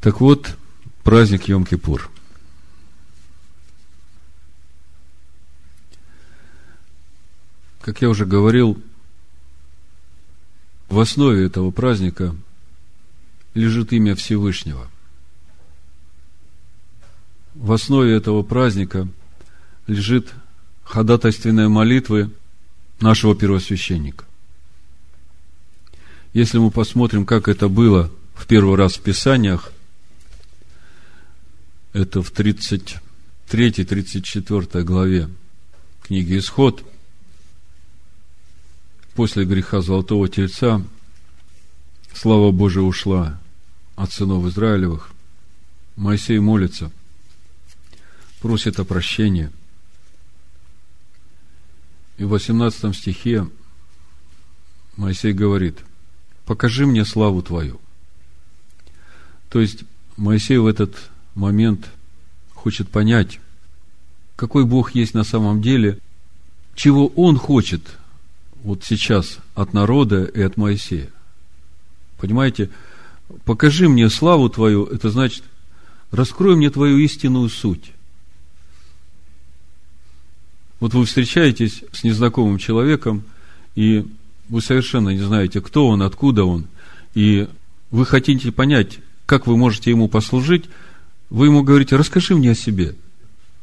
Так вот, праздник Йом-Кипур. Как я уже говорил, в основе этого праздника лежит имя Всевышнего. В основе этого праздника лежит ходатайственная молитвы нашего первосвященника. Если мы посмотрим, как это было в первый раз в Писаниях, это в 33-34 главе книги «Исход», после греха Золотого Тельца, слава Божия ушла от сынов Израилевых, Моисей молится, просит о прощении. И в 18 стихе Моисей говорит, покажи мне славу Твою. То есть, Моисей в этот момент хочет понять, какой Бог есть на самом деле, чего Он хочет вот сейчас от народа и от Моисея. Понимаете, покажи мне славу Твою, это значит, раскрой мне Твою истинную суть. Вот вы встречаетесь с незнакомым человеком, и вы совершенно не знаете, кто он, откуда он, и вы хотите понять, как вы можете ему послужить, вы ему говорите, расскажи мне о себе.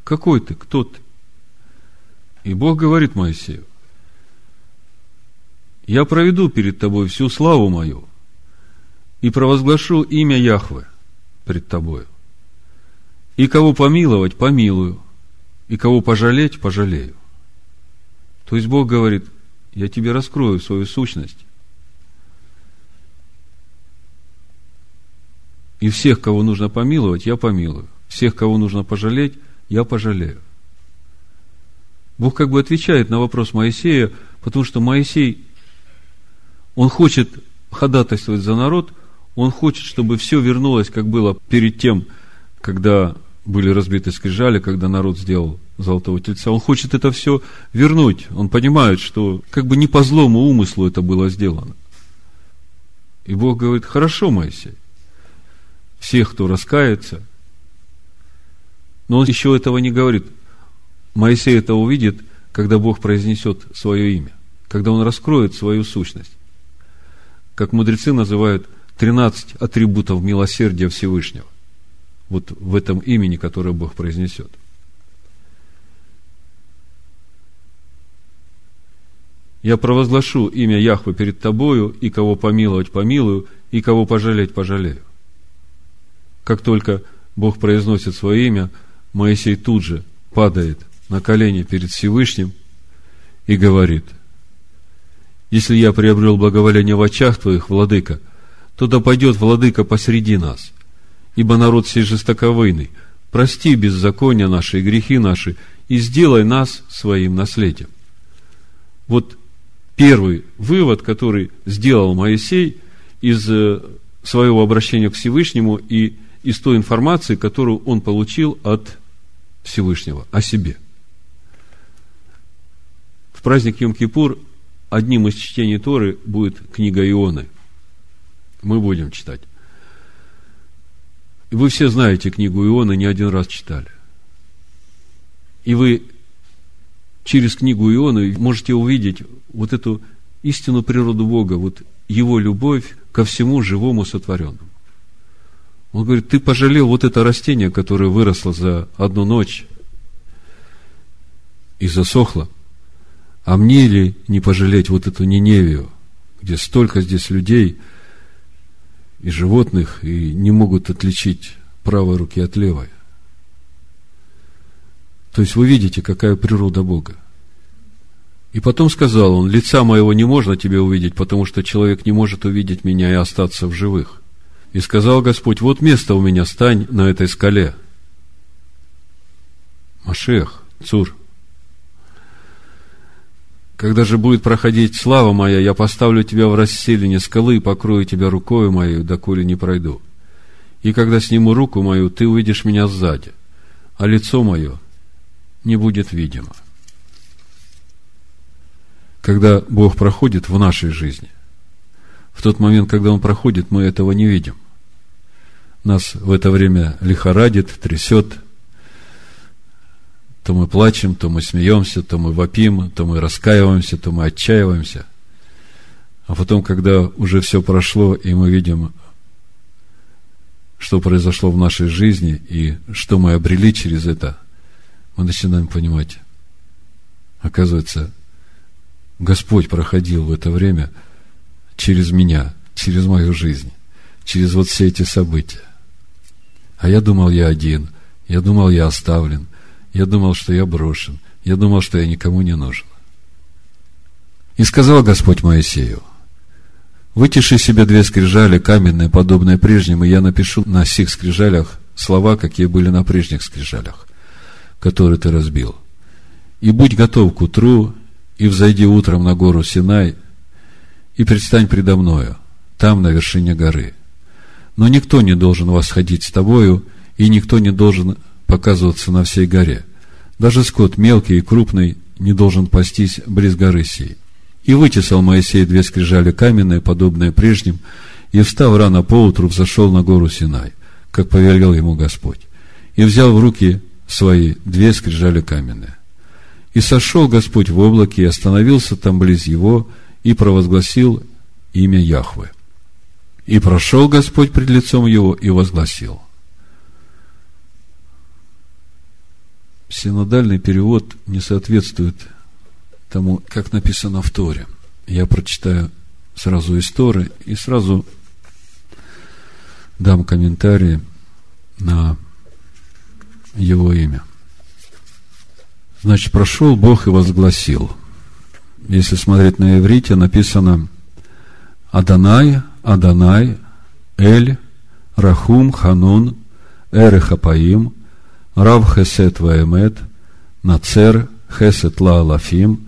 Какой ты, кто ты? И Бог говорит Моисею, я проведу перед тобой всю славу мою и провозглашу имя Яхвы пред тобою. И кого помиловать, помилую, и кого пожалеть, пожалею. То есть Бог говорит, я тебе раскрою свою сущность, И всех, кого нужно помиловать, я помилую. Всех, кого нужно пожалеть, я пожалею. Бог как бы отвечает на вопрос Моисея, потому что Моисей, он хочет ходатайствовать за народ, он хочет, чтобы все вернулось, как было перед тем, когда были разбиты скрижали, когда народ сделал золотого тельца. Он хочет это все вернуть. Он понимает, что как бы не по злому умыслу это было сделано. И Бог говорит, хорошо, Моисей, всех, кто раскается. Но он еще этого не говорит. Моисей это увидит, когда Бог произнесет свое имя, когда он раскроет свою сущность. Как мудрецы называют 13 атрибутов милосердия Всевышнего. Вот в этом имени, которое Бог произнесет. Я провозглашу имя Яхвы перед тобою, и кого помиловать помилую, и кого пожалеть пожалею. Как только Бог произносит свое имя, Моисей тут же падает на колени перед Всевышним и говорит, если я приобрел благоволение в очах твоих, владыка, то да пойдет владыка посреди нас, ибо народ сей жестоковыйный, прости беззакония наши и грехи наши, и сделай нас своим наследием. Вот первый вывод, который сделал Моисей из э, своего обращения к Всевышнему и из той информации, которую он получил от Всевышнего о себе. В праздник Йом-Кипур одним из чтений Торы будет книга Ионы. Мы будем читать. Вы все знаете книгу Ионы, не один раз читали. И вы через книгу Ионы можете увидеть вот эту истинную природу Бога, вот Его любовь ко всему живому сотворенному. Он говорит, ты пожалел вот это растение, которое выросло за одну ночь и засохло. А мне ли не пожалеть вот эту Ниневию, где столько здесь людей и животных, и не могут отличить правой руки от левой? То есть вы видите, какая природа Бога. И потом сказал он, лица моего не можно тебе увидеть, потому что человек не может увидеть меня и остаться в живых. И сказал Господь, вот место у меня, стань на этой скале. Машех, Цур. Когда же будет проходить слава моя, я поставлю тебя в расселине скалы и покрою тебя рукою моей, доколе не пройду. И когда сниму руку мою, ты увидишь меня сзади, а лицо мое не будет видимо. Когда Бог проходит в нашей жизни, в тот момент, когда Он проходит, мы этого не видим. нас в это время лихорадит, трясет, то мы плачем, то мы смеемся, то мы вопим, то мы раскаиваемся, то мы отчаиваемся. А потом, когда уже все прошло, и мы видим, что произошло в нашей жизни и что мы обрели через это, мы начинаем понимать, оказывается, Господь проходил в это время через меня, через мою жизнь, через вот все эти события. А я думал, я один, я думал, я оставлен, я думал, что я брошен, я думал, что я никому не нужен. И сказал Господь Моисею, вытиши себе две скрижали каменные, подобные прежним, и я напишу на сих скрижалях слова, какие были на прежних скрижалях, которые ты разбил. И будь готов к утру, и взойди утром на гору Синай, и предстань предо мною, там, на вершине горы. Но никто не должен восходить с тобою, и никто не должен показываться на всей горе. Даже скот мелкий и крупный не должен пастись близ горы сей. И вытесал Моисей две скрижали каменные, подобные прежним, и, встав рано поутру, взошел на гору Синай, как повелел ему Господь, и взял в руки свои две скрижали каменные. И сошел Господь в облаке, и остановился там близ его, и провозгласил имя Яхвы. И прошел Господь пред лицом его, и возгласил. Синодальный перевод не соответствует тому, как написано в Торе. Я прочитаю сразу из Торы и сразу дам комментарии на его имя. Значит, прошел Бог и возгласил. Если смотреть на иврите, написано Адонай, Адонай, Эль, Рахум, Ханун, Эрехапаим, Рав Хесет Ваэмет, Нацер, Хесет Ла Алафим,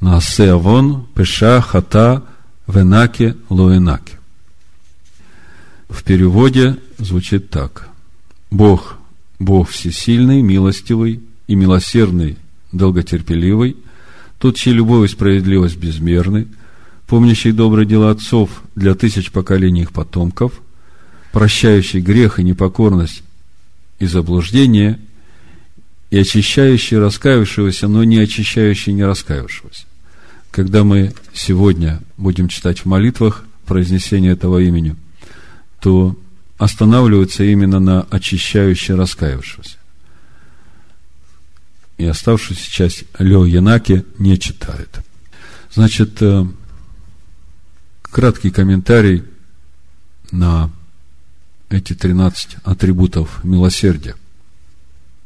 Наасе Авон, Пеша, Хата, Венаке, Лоенаке. В переводе звучит так. Бог, Бог всесильный, милостивый и милосердный долготерпеливый, тот, чья любовь и справедливость безмерны, помнящий добрые дела отцов для тысяч поколений их потомков, прощающий грех и непокорность и заблуждение, и очищающий раскаявшегося, но не очищающий не раскаявшегося. Когда мы сегодня будем читать в молитвах произнесение этого имени, то останавливается именно на очищающий раскаявшегося и оставшуюся часть Лео Янаки не читают. Значит, э, краткий комментарий на эти 13 атрибутов милосердия,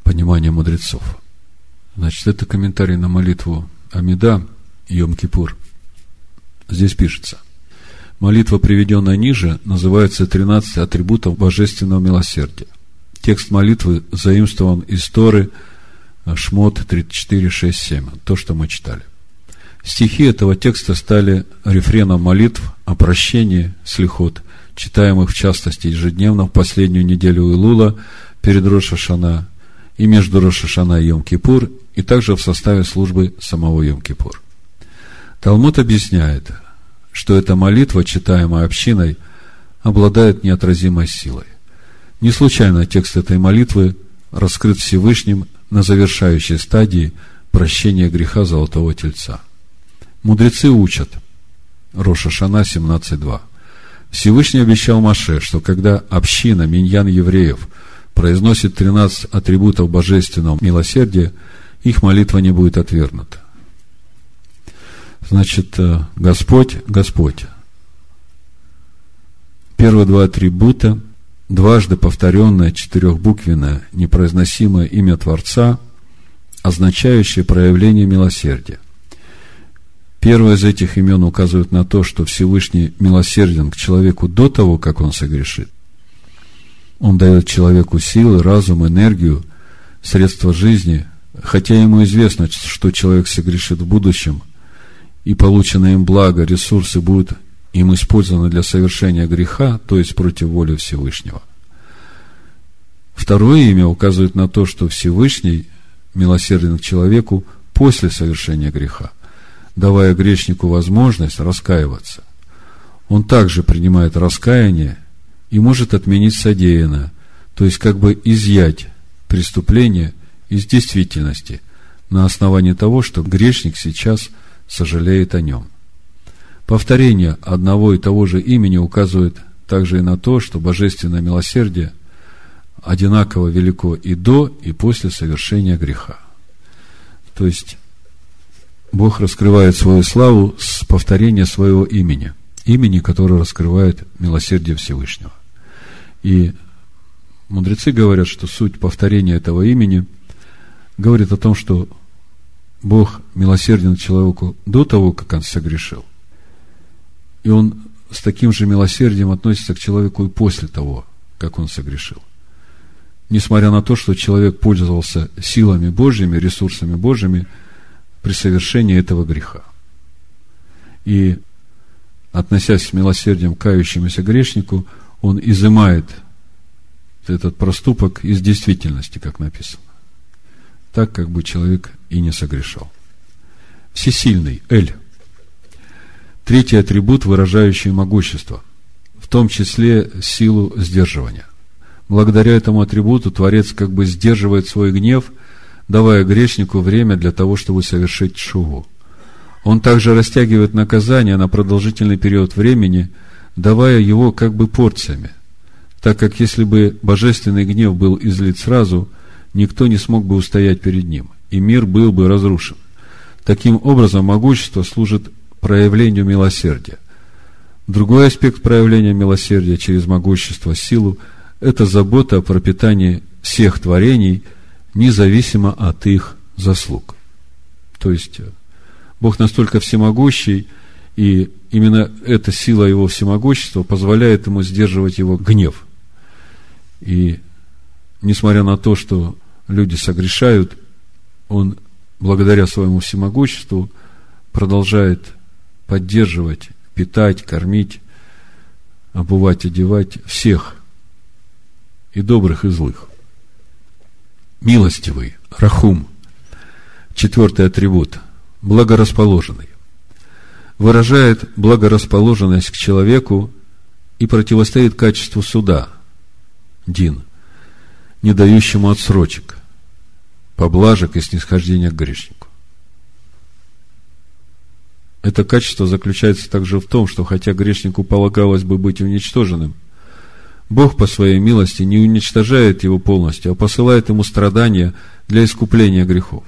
понимания мудрецов. Значит, это комментарий на молитву Амида, Йом-Кипур. Здесь пишется. Молитва, приведенная ниже, называется 13 атрибутов божественного милосердия. Текст молитвы заимствован из Торы – Шмот 34, 6, 7, то, что мы читали. Стихи этого текста стали рефреном молитв о прощении слихот, читаемых в частности ежедневно в последнюю неделю Илула перед Рошашана и между Рошашана и Йом-Кипур, и также в составе службы самого Йом-Кипур. Талмуд объясняет, что эта молитва, читаемая общиной, обладает неотразимой силой. Не случайно текст этой молитвы раскрыт Всевышним на завершающей стадии прощения греха Золотого Тельца. Мудрецы учат, Роша Шана 17.2. Всевышний обещал Маше, что когда община, миньян евреев, произносит 13 атрибутов божественного милосердия, их молитва не будет отвергнута. Значит, э, Господь, Господь. Первые два атрибута – дважды повторенное четырехбуквенное непроизносимое имя Творца, означающее проявление милосердия. Первое из этих имен указывает на то, что Всевышний милосерден к человеку до того, как он согрешит. Он дает человеку силы, разум, энергию, средства жизни, хотя ему известно, что человек согрешит в будущем, и полученное им благо, ресурсы будут им использованы для совершения греха, то есть против воли Всевышнего. Второе имя указывает на то, что Всевышний милосерден к человеку после совершения греха, давая грешнику возможность раскаиваться. Он также принимает раскаяние и может отменить содеянное, то есть как бы изъять преступление из действительности на основании того, что грешник сейчас сожалеет о нем. Повторение одного и того же имени указывает также и на то, что божественное милосердие одинаково велико и до, и после совершения греха. То есть, Бог раскрывает свою славу с повторения своего имени, имени, которое раскрывает милосердие Всевышнего. И мудрецы говорят, что суть повторения этого имени говорит о том, что Бог милосерден человеку до того, как он согрешил. И он с таким же милосердием относится к человеку и после того, как он согрешил. Несмотря на то, что человек пользовался силами Божьими, ресурсами Божьими при совершении этого греха. И, относясь с милосердием к кающемуся грешнику, он изымает этот проступок из действительности, как написано. Так, как бы человек и не согрешал. Всесильный, Эль – Третий атрибут, выражающий могущество, в том числе силу сдерживания. Благодаря этому атрибуту Творец как бы сдерживает свой гнев, давая грешнику время для того, чтобы совершить шуву. Он также растягивает наказание на продолжительный период времени, давая его как бы порциями, так как если бы божественный гнев был излит сразу, никто не смог бы устоять перед ним, и мир был бы разрушен. Таким образом, могущество служит проявлению милосердия. Другой аспект проявления милосердия через могущество, силу – это забота о пропитании всех творений, независимо от их заслуг. То есть, э, Бог настолько всемогущий, и именно эта сила его всемогущества позволяет ему сдерживать его гнев. И несмотря на то, что люди согрешают, он благодаря своему всемогуществу продолжает поддерживать, питать, кормить, обувать, одевать всех, и добрых, и злых. Милостивый, рахум, четвертый атрибут, благорасположенный, выражает благорасположенность к человеку и противостоит качеству суда, дин, не дающему отсрочек, поблажек и снисхождения к грешнику. Это качество заключается также в том, что хотя грешнику полагалось бы быть уничтоженным, Бог по своей милости не уничтожает его полностью, а посылает ему страдания для искупления грехов.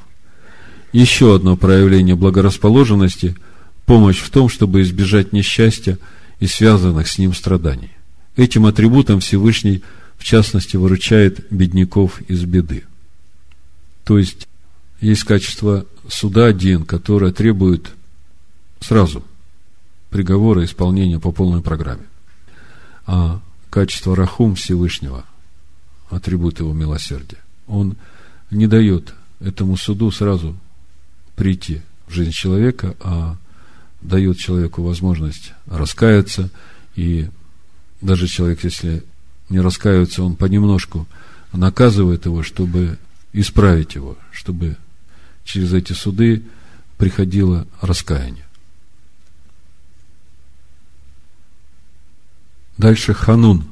Еще одно проявление благорасположенности – помощь в том, чтобы избежать несчастья и связанных с ним страданий. Этим атрибутом Всевышний, в частности, выручает бедняков из беды. То есть, есть качество суда один, которое требует сразу приговора исполнения по полной программе. А качество Рахум Всевышнего, атрибут его милосердия, он не дает этому суду сразу прийти в жизнь человека, а дает человеку возможность раскаяться, и даже человек, если не раскаивается, он понемножку наказывает его, чтобы исправить его, чтобы через эти суды приходило раскаяние. Дальше ханун,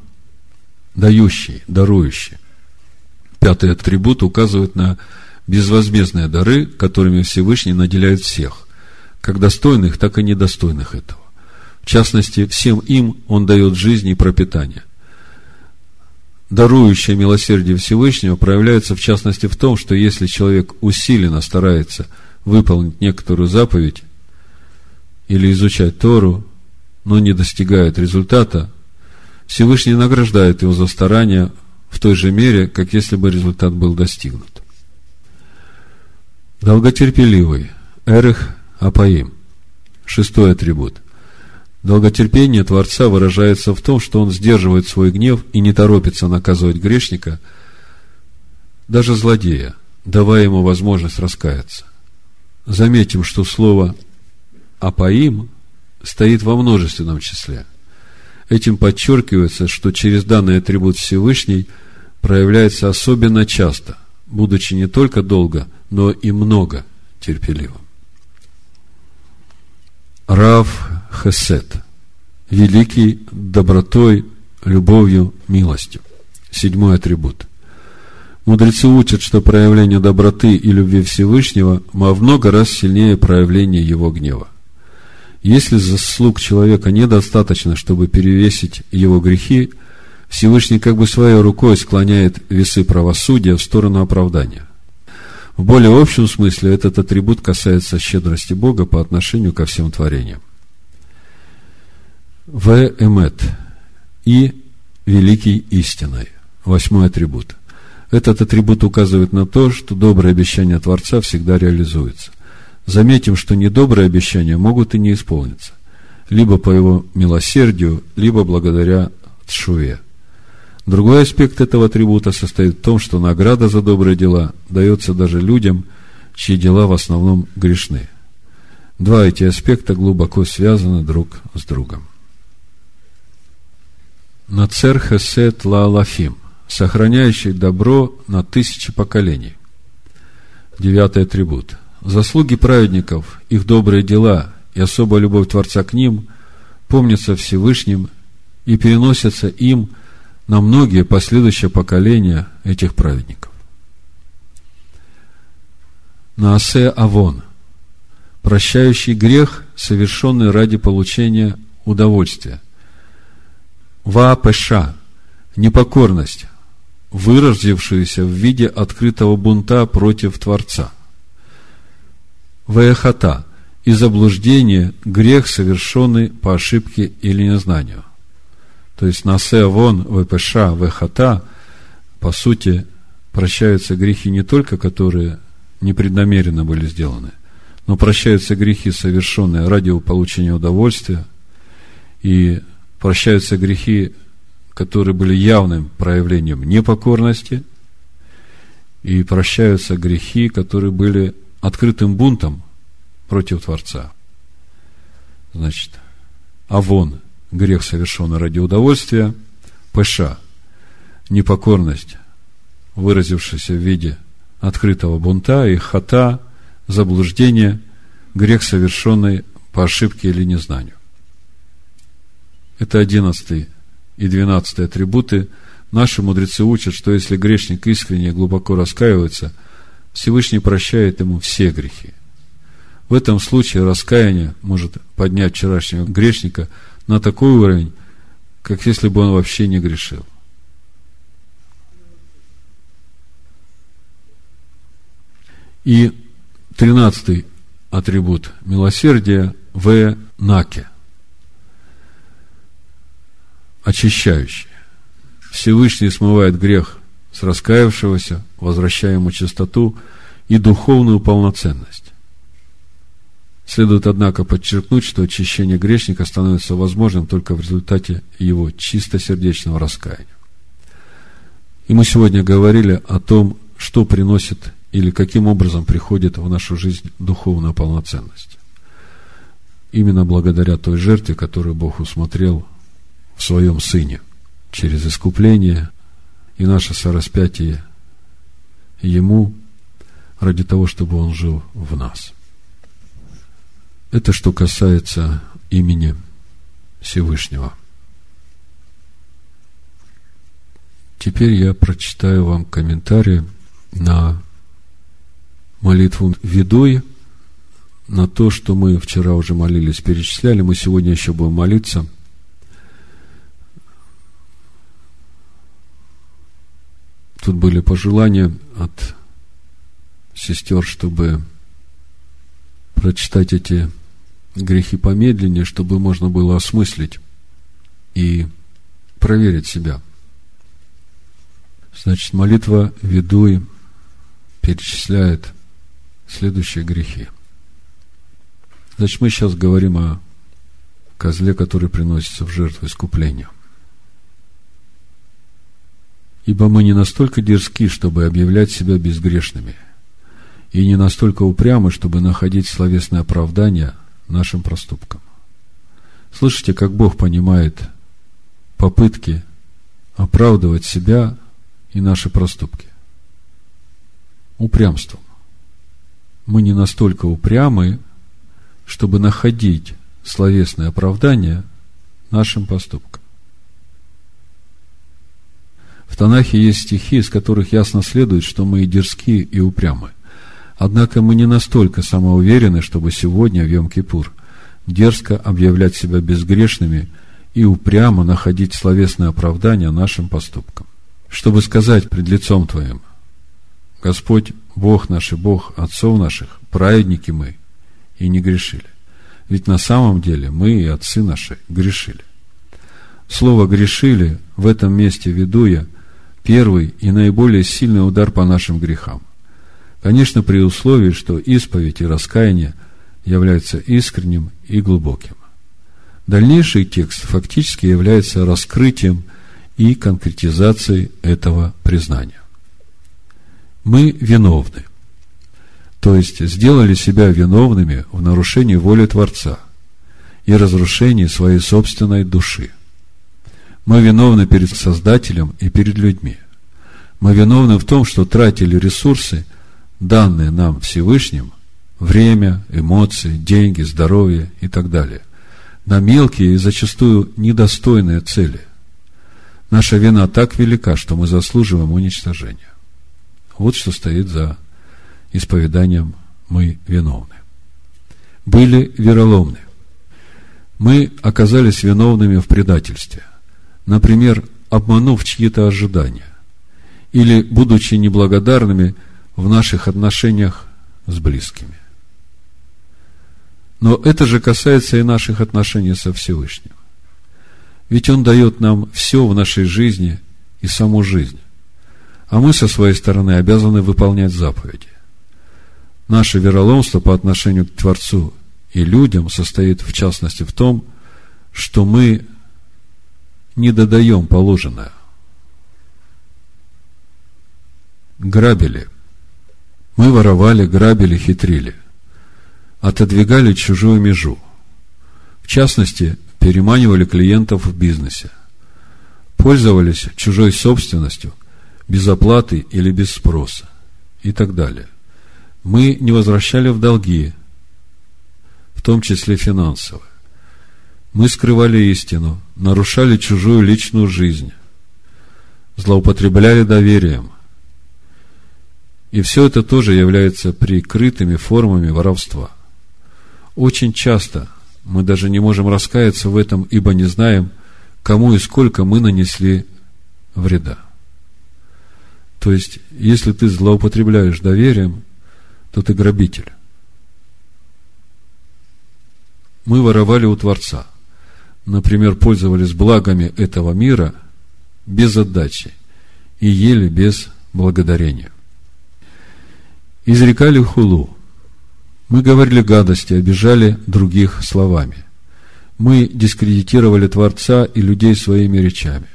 дающий, дарующий. Пятый атрибут указывает на безвозмездные дары, которыми Всевышний наделяет всех, как достойных, так и недостойных этого. В частности, всем им Он дает жизнь и пропитание. Дарующее милосердие Всевышнего проявляется в частности в том, что если человек усиленно старается выполнить некоторую заповедь или изучать Тору, но не достигает результата, Всевышний награждает его за старания в той же мере, как если бы результат был достигнут. Долготерпеливый. Эрех Апаим. Шестой атрибут. Долготерпение Творца выражается в том, что он сдерживает свой гнев и не торопится наказывать грешника, даже злодея, давая ему возможность раскаяться. Заметим, что слово «апаим» стоит во множественном числе – Этим подчеркивается, что через данный атрибут Всевышний проявляется особенно часто, будучи не только долго, но и много терпеливым. Рав Хесет, великий добротой любовью, милостью. Седьмой атрибут. Мудрецы учат, что проявление доброты и любви Всевышнего во много раз сильнее проявления его гнева. Если заслуг человека недостаточно, чтобы перевесить его грехи, Всевышний как бы своей рукой склоняет весы правосудия в сторону оправдания. В более общем смысле этот атрибут касается щедрости Бога по отношению ко всем творениям. В. Эмет и великий истиной. Восьмой атрибут. Этот атрибут указывает на то, что добрые обещания Творца всегда реализуются. Заметим, что недобрые обещания могут и не исполниться. Либо по его милосердию, либо благодаря Тшуве. Другой аспект этого атрибута состоит в том, что награда за добрые дела дается даже людям, чьи дела в основном грешны. Два эти аспекта глубоко связаны друг с другом. Нацер хесет лаалафим, сохраняющий добро на тысячи поколений. Девятый атрибут. Заслуги праведников, их добрые дела и особая любовь Творца к ним помнятся Всевышним и переносятся им на многие последующие поколения этих праведников. Наасе Авон, прощающий грех, совершенный ради получения удовольствия. Ваапеша, непокорность, выразившуюся в виде открытого бунта против Творца. Ваехата, и заблуждение, грех, совершенный по ошибке или незнанию. То есть насе вон, ВПШ, ВХТ, по сути, прощаются грехи не только, которые непреднамеренно были сделаны, но прощаются грехи, совершенные ради получения удовольствия, и прощаются грехи, которые были явным проявлением непокорности, и прощаются грехи, которые были открытым бунтом против Творца. Значит, Авон грех, совершенный ради удовольствия, пыша, непокорность, выразившаяся в виде открытого бунта, и хата, заблуждение, грех, совершенный по ошибке или незнанию. Это одиннадцатый и двенадцатый атрибуты. Наши мудрецы учат, что если грешник искренне и глубоко раскаивается, Всевышний прощает ему все грехи. В этом случае раскаяние может поднять вчерашнего грешника – на такой уровень, как если бы он вообще не грешил. И тринадцатый атрибут милосердия в наке. Очищающий. Всевышний смывает грех с раскаявшегося, возвращая ему чистоту и духовную полноценность. Следует, однако, подчеркнуть, что очищение грешника становится возможным только в результате его чистосердечного раскаяния. И мы сегодня говорили о том, что приносит или каким образом приходит в нашу жизнь духовная полноценность. Именно благодаря той жертве, которую Бог усмотрел в своем Сыне, через искупление и наше сораспятие Ему, ради того, чтобы Он жил в нас – это что касается имени Всевышнего. Теперь я прочитаю вам комментарий на молитву Ведой, на то, что мы вчера уже молились, перечисляли, мы сегодня еще будем молиться. Тут были пожелания от сестер, чтобы прочитать эти грехи помедленнее, чтобы можно было осмыслить и проверить себя. Значит, молитва ведуи перечисляет следующие грехи. Значит, мы сейчас говорим о козле, который приносится в жертву искупления. Ибо мы не настолько дерзки, чтобы объявлять себя безгрешными, и не настолько упрямы, чтобы находить словесное оправдание – нашим проступкам. Слышите, как Бог понимает попытки оправдывать себя и наши проступки? Упрямством. Мы не настолько упрямы, чтобы находить словесное оправдание нашим поступкам. Танахе есть стихи, из которых ясно следует, что мы и дерзкие, и упрямы. Однако мы не настолько самоуверены, чтобы сегодня, в Йом-Кипур, дерзко объявлять себя безгрешными и упрямо находить словесное оправдание нашим поступкам. Чтобы сказать пред лицом Твоим, Господь, Бог наш и Бог отцов наших, праведники мы, и не грешили. Ведь на самом деле мы и отцы наши грешили. Слово «грешили» в этом месте веду я первый и наиболее сильный удар по нашим грехам. Конечно, при условии, что исповедь и раскаяние являются искренним и глубоким. Дальнейший текст фактически является раскрытием и конкретизацией этого признания. Мы виновны, то есть сделали себя виновными в нарушении воли Творца и разрушении своей собственной души. Мы виновны перед Создателем и перед людьми. Мы виновны в том, что тратили ресурсы, данные нам Всевышним, время, эмоции, деньги, здоровье и так далее, на мелкие и зачастую недостойные цели. Наша вина так велика, что мы заслуживаем уничтожения. Вот что стоит за исповеданием «мы виновны». Были вероломны. Мы оказались виновными в предательстве. Например, обманув чьи-то ожидания. Или будучи неблагодарными в наших отношениях с близкими. Но это же касается и наших отношений со Всевышним. Ведь Он дает нам все в нашей жизни и саму жизнь. А мы со своей стороны обязаны выполнять заповеди. Наше вероломство по отношению к Творцу и людям состоит в частности в том, что мы не додаем положенное. Грабили. Мы воровали, грабили, хитрили – отодвигали чужую межу. В частности, переманивали клиентов в бизнесе. Пользовались чужой собственностью без оплаты или без спроса и так далее. Мы не возвращали в долги, в том числе финансовые. Мы скрывали истину, нарушали чужую личную жизнь, злоупотребляли доверием. И все это тоже является прикрытыми формами воровства – очень часто мы даже не можем раскаяться в этом, ибо не знаем, кому и сколько мы нанесли вреда. То есть, если ты злоупотребляешь доверием, то ты грабитель. Мы воровали у Творца. Например, пользовались благами этого мира без отдачи и ели без благодарения. Изрекали хулу – мы говорили гадости, обижали других словами. Мы дискредитировали Творца и людей своими речами.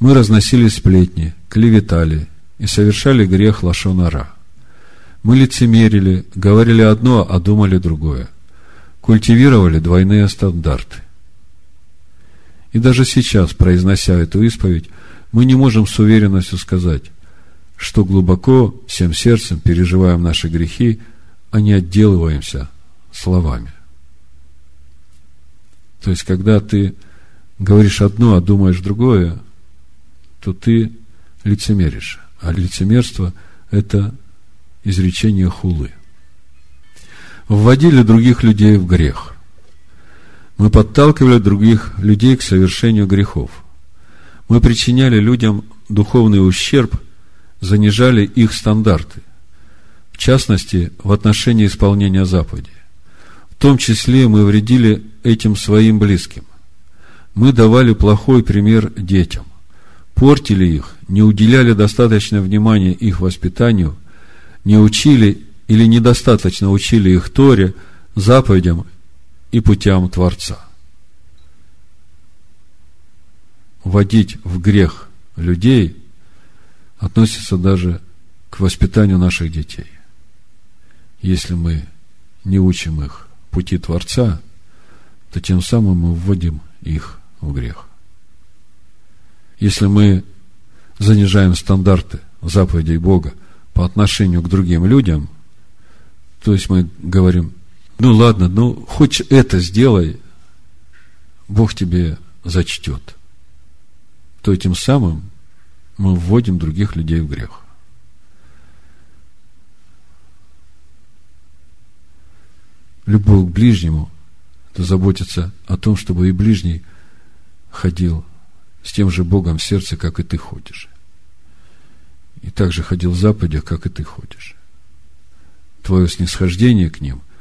Мы разносили сплетни, клеветали и совершали грех лошонара. Мы лицемерили, говорили одно, а думали другое. Культивировали двойные стандарты. И даже сейчас, произнося эту исповедь, мы не можем с уверенностью сказать, что глубоко всем сердцем переживаем наши грехи – а не отделываемся словами. То есть, когда ты говоришь одно, а думаешь другое, то ты лицемеришь. А лицемерство – это изречение хулы. Вводили других людей в грех. Мы подталкивали других людей к совершению грехов. Мы причиняли людям духовный ущерб, занижали их стандарты – в частности, в отношении исполнения заповедей. В том числе мы вредили этим своим близким. Мы давали плохой пример детям, портили их, не уделяли достаточно внимания их воспитанию, не учили или недостаточно учили их Торе, заповедям и путям Творца. Вводить в грех людей относится даже к воспитанию наших детей если мы не учим их пути Творца, то тем самым мы вводим их в грех. Если мы занижаем стандарты заповедей Бога по отношению к другим людям, то есть мы говорим, ну ладно, ну хоть это сделай, Бог тебе зачтет, то этим самым мы вводим других людей в грех. Любовь к ближнему – это заботиться о том, чтобы и ближний ходил с тем же Богом в сердце, как и ты ходишь. И также ходил в заповедях, как и ты ходишь. Твое снисхождение к ним –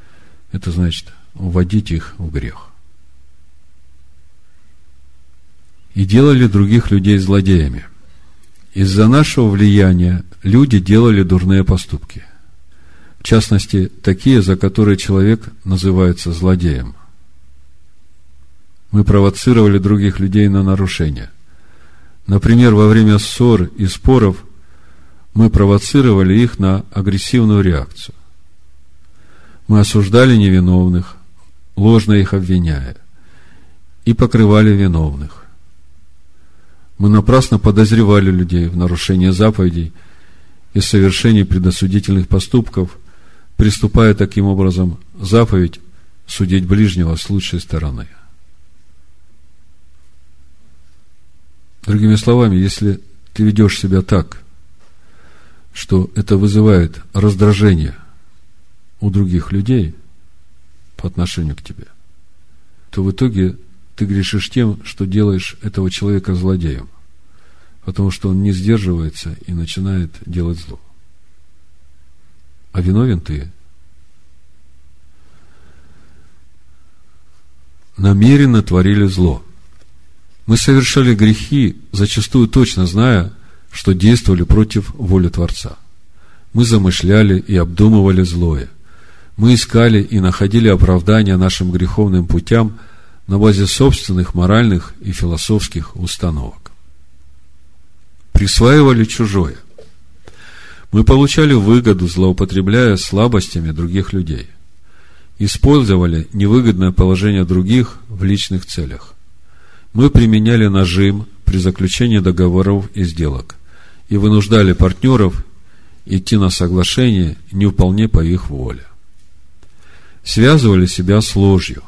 это значит уводить их в грех. И делали других людей злодеями. Из-за нашего влияния люди делали дурные поступки. В частности, такие, за которые человек называется злодеем. Мы провоцировали других людей на нарушения. Например, во время ссор и споров мы провоцировали их на агрессивную реакцию. Мы осуждали невиновных, ложно их обвиняя, и покрывали виновных. Мы напрасно подозревали людей в нарушении заповедей и совершении предосудительных поступков, приступая таким образом заповедь судить ближнего с лучшей стороны. Другими словами, если ты ведешь себя так, что это вызывает раздражение у других людей по отношению к тебе, то в итоге ты грешишь тем, что делаешь этого человека злодеем, потому что он не сдерживается и начинает делать зло. А виновен ты. Намеренно творили зло. Мы совершали грехи, зачастую точно зная, что действовали против воли Творца. Мы замышляли и обдумывали злое. Мы искали и находили оправдания нашим греховным путям на базе собственных моральных и философских установок. Присваивали чужое. Мы получали выгоду, злоупотребляя слабостями других людей. Использовали невыгодное положение других в личных целях. Мы применяли нажим при заключении договоров и сделок и вынуждали партнеров идти на соглашение не вполне по их воле. Связывали себя с ложью.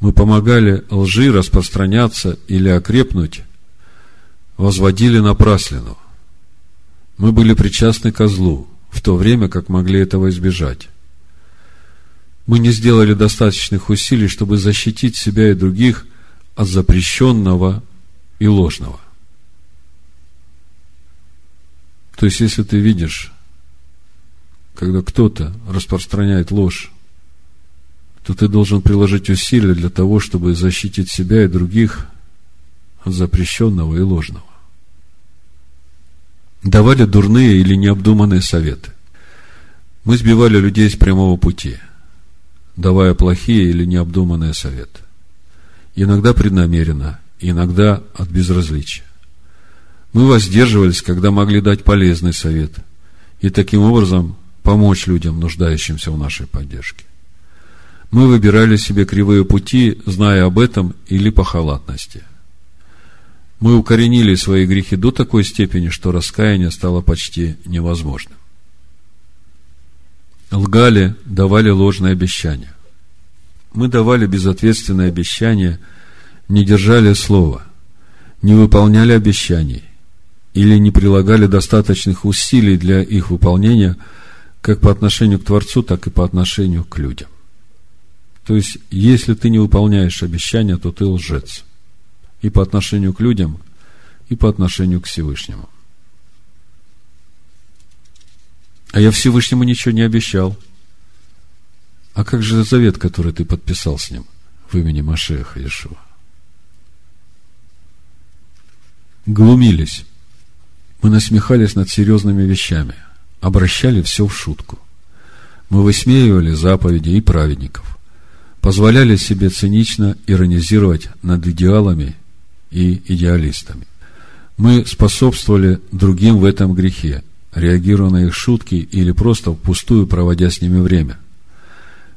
Мы помогали лжи распространяться или окрепнуть, возводили напраслину. Мы были причастны ко злу, в то время как могли этого избежать. Мы не сделали достаточных усилий, чтобы защитить себя и других от запрещенного и ложного. То есть, если ты видишь, когда кто-то распространяет ложь, то ты должен приложить усилия для того, чтобы защитить себя и других от запрещенного и ложного. Давали дурные или необдуманные советы. Мы сбивали людей с прямого пути, давая плохие или необдуманные советы. Иногда преднамеренно, иногда от безразличия. Мы воздерживались, когда могли дать полезный совет и таким образом помочь людям, нуждающимся в нашей поддержке. Мы выбирали себе кривые пути, зная об этом или по халатности. Мы укоренили свои грехи до такой степени, что раскаяние стало почти невозможным. Лгали, давали ложные обещания. Мы давали безответственные обещания, не держали слова, не выполняли обещаний, или не прилагали достаточных усилий для их выполнения как по отношению к Творцу, так и по отношению к людям. То есть, если ты не выполняешь обещания, то ты лжец. И по отношению к людям, и по отношению к Всевышнему. А я Всевышнему ничего не обещал. А как же завет, который ты подписал с ним в имени Машеха Иешуа? Глумились мы насмехались над серьезными вещами, обращали все в шутку. Мы высмеивали заповеди и праведников, позволяли себе цинично иронизировать над идеалами и идеалистами. Мы способствовали другим в этом грехе, реагируя на их шутки или просто впустую проводя с ними время.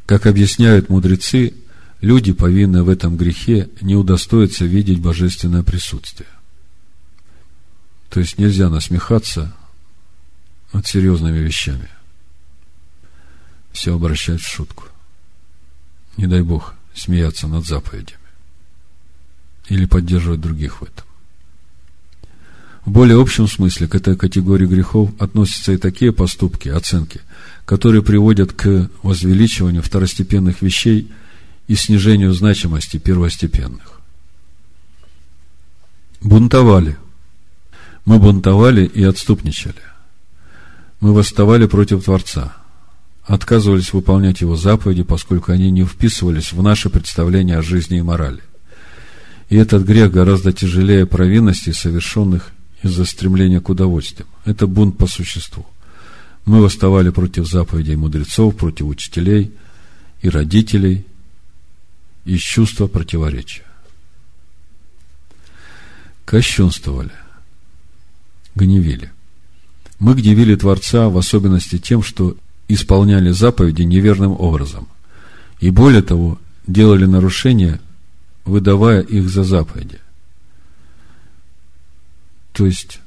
Как объясняют мудрецы, люди, повинные в этом грехе, не удостоятся видеть божественное присутствие. То есть нельзя насмехаться над серьезными вещами. Все обращать в шутку. Не дай Бог смеяться над заповедями. Или поддерживать других в этом. В более общем смысле к этой категории грехов относятся и такие поступки, оценки, которые приводят к возвеличиванию второстепенных вещей и снижению значимости первостепенных. Бунтовали. Мы бунтовали и отступничали. Мы восставали против Творца, отказывались выполнять Его заповеди, поскольку они не вписывались в наше представление о жизни и морали. И этот грех гораздо тяжелее провинностей, совершенных из-за стремления к удовольствиям. Это бунт по существу. Мы восставали против заповедей мудрецов, против учителей и родителей из чувства противоречия. Кощунствовали, гневили. Мы гневили Творца в особенности тем, что исполняли заповеди неверным образом. И более того, делали нарушения, выдавая их за заповеди. То есть,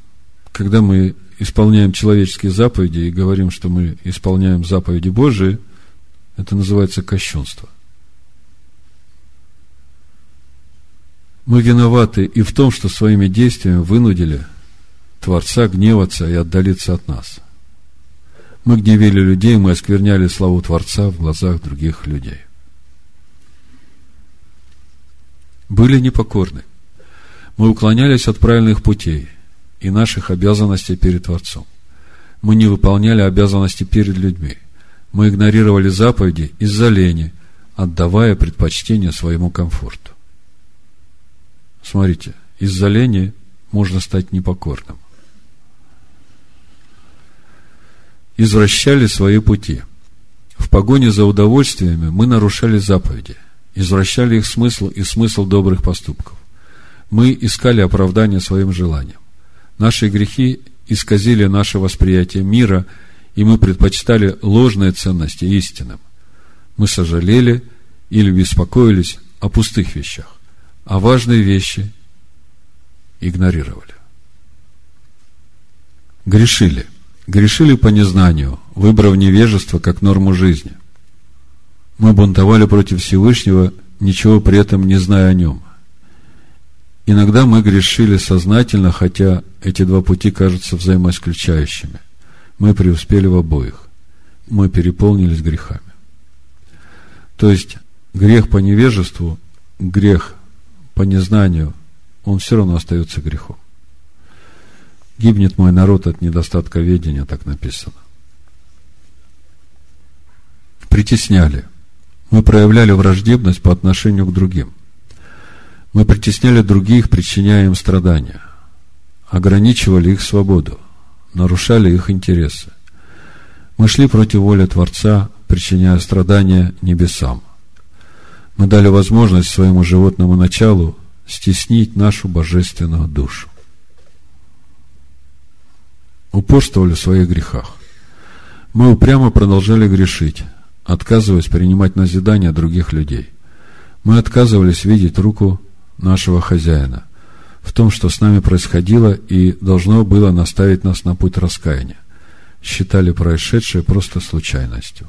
когда мы исполняем человеческие заповеди и говорим, что мы исполняем заповеди Божии, это называется кощунство. Мы виноваты и в том, что своими действиями вынудили Творца гневаться и отдалиться от нас. Мы гневили людей, мы оскверняли славу Творца в глазах других людей. Были непокорны. Мы уклонялись от правильных путей и наших обязанностей перед Творцом. Мы не выполняли обязанности перед людьми. Мы игнорировали заповеди из-за лени, отдавая предпочтение своему комфорту. Смотрите, из-за лени можно стать непокорным. Извращали свои пути. В погоне за удовольствиями мы нарушали заповеди, извращали их смысл и смысл добрых поступков. Мы искали оправдания своим желаниям. Наши грехи исказили наше восприятие мира, и мы предпочитали ложные ценности истинным. Мы сожалели или беспокоились о пустых вещах, а важные вещи игнорировали. Грешили. Грешили по незнанию, выбрав невежество как норму жизни. Мы бунтовали против Всевышнего, ничего при этом не зная о нем. Иногда мы грешили сознательно, хотя эти два пути кажутся взаимоисключающими. Мы преуспели в обоих. Мы переполнились грехами. То есть, грех по невежеству, грех по незнанию, он все равно остается грехом. Гибнет мой народ от недостатка ведения, так написано. Притесняли. Мы проявляли враждебность по отношению к другим. Мы притесняли других, причиняя им страдания, ограничивали их свободу, нарушали их интересы. Мы шли против воли Творца, причиняя страдания небесам. Мы дали возможность своему животному началу стеснить нашу божественную душу. Упорствовали в своих грехах. Мы упрямо продолжали грешить, отказываясь принимать назидания других людей. Мы отказывались видеть руку нашего хозяина, в том, что с нами происходило и должно было наставить нас на путь раскаяния. Считали происшедшее просто случайностью.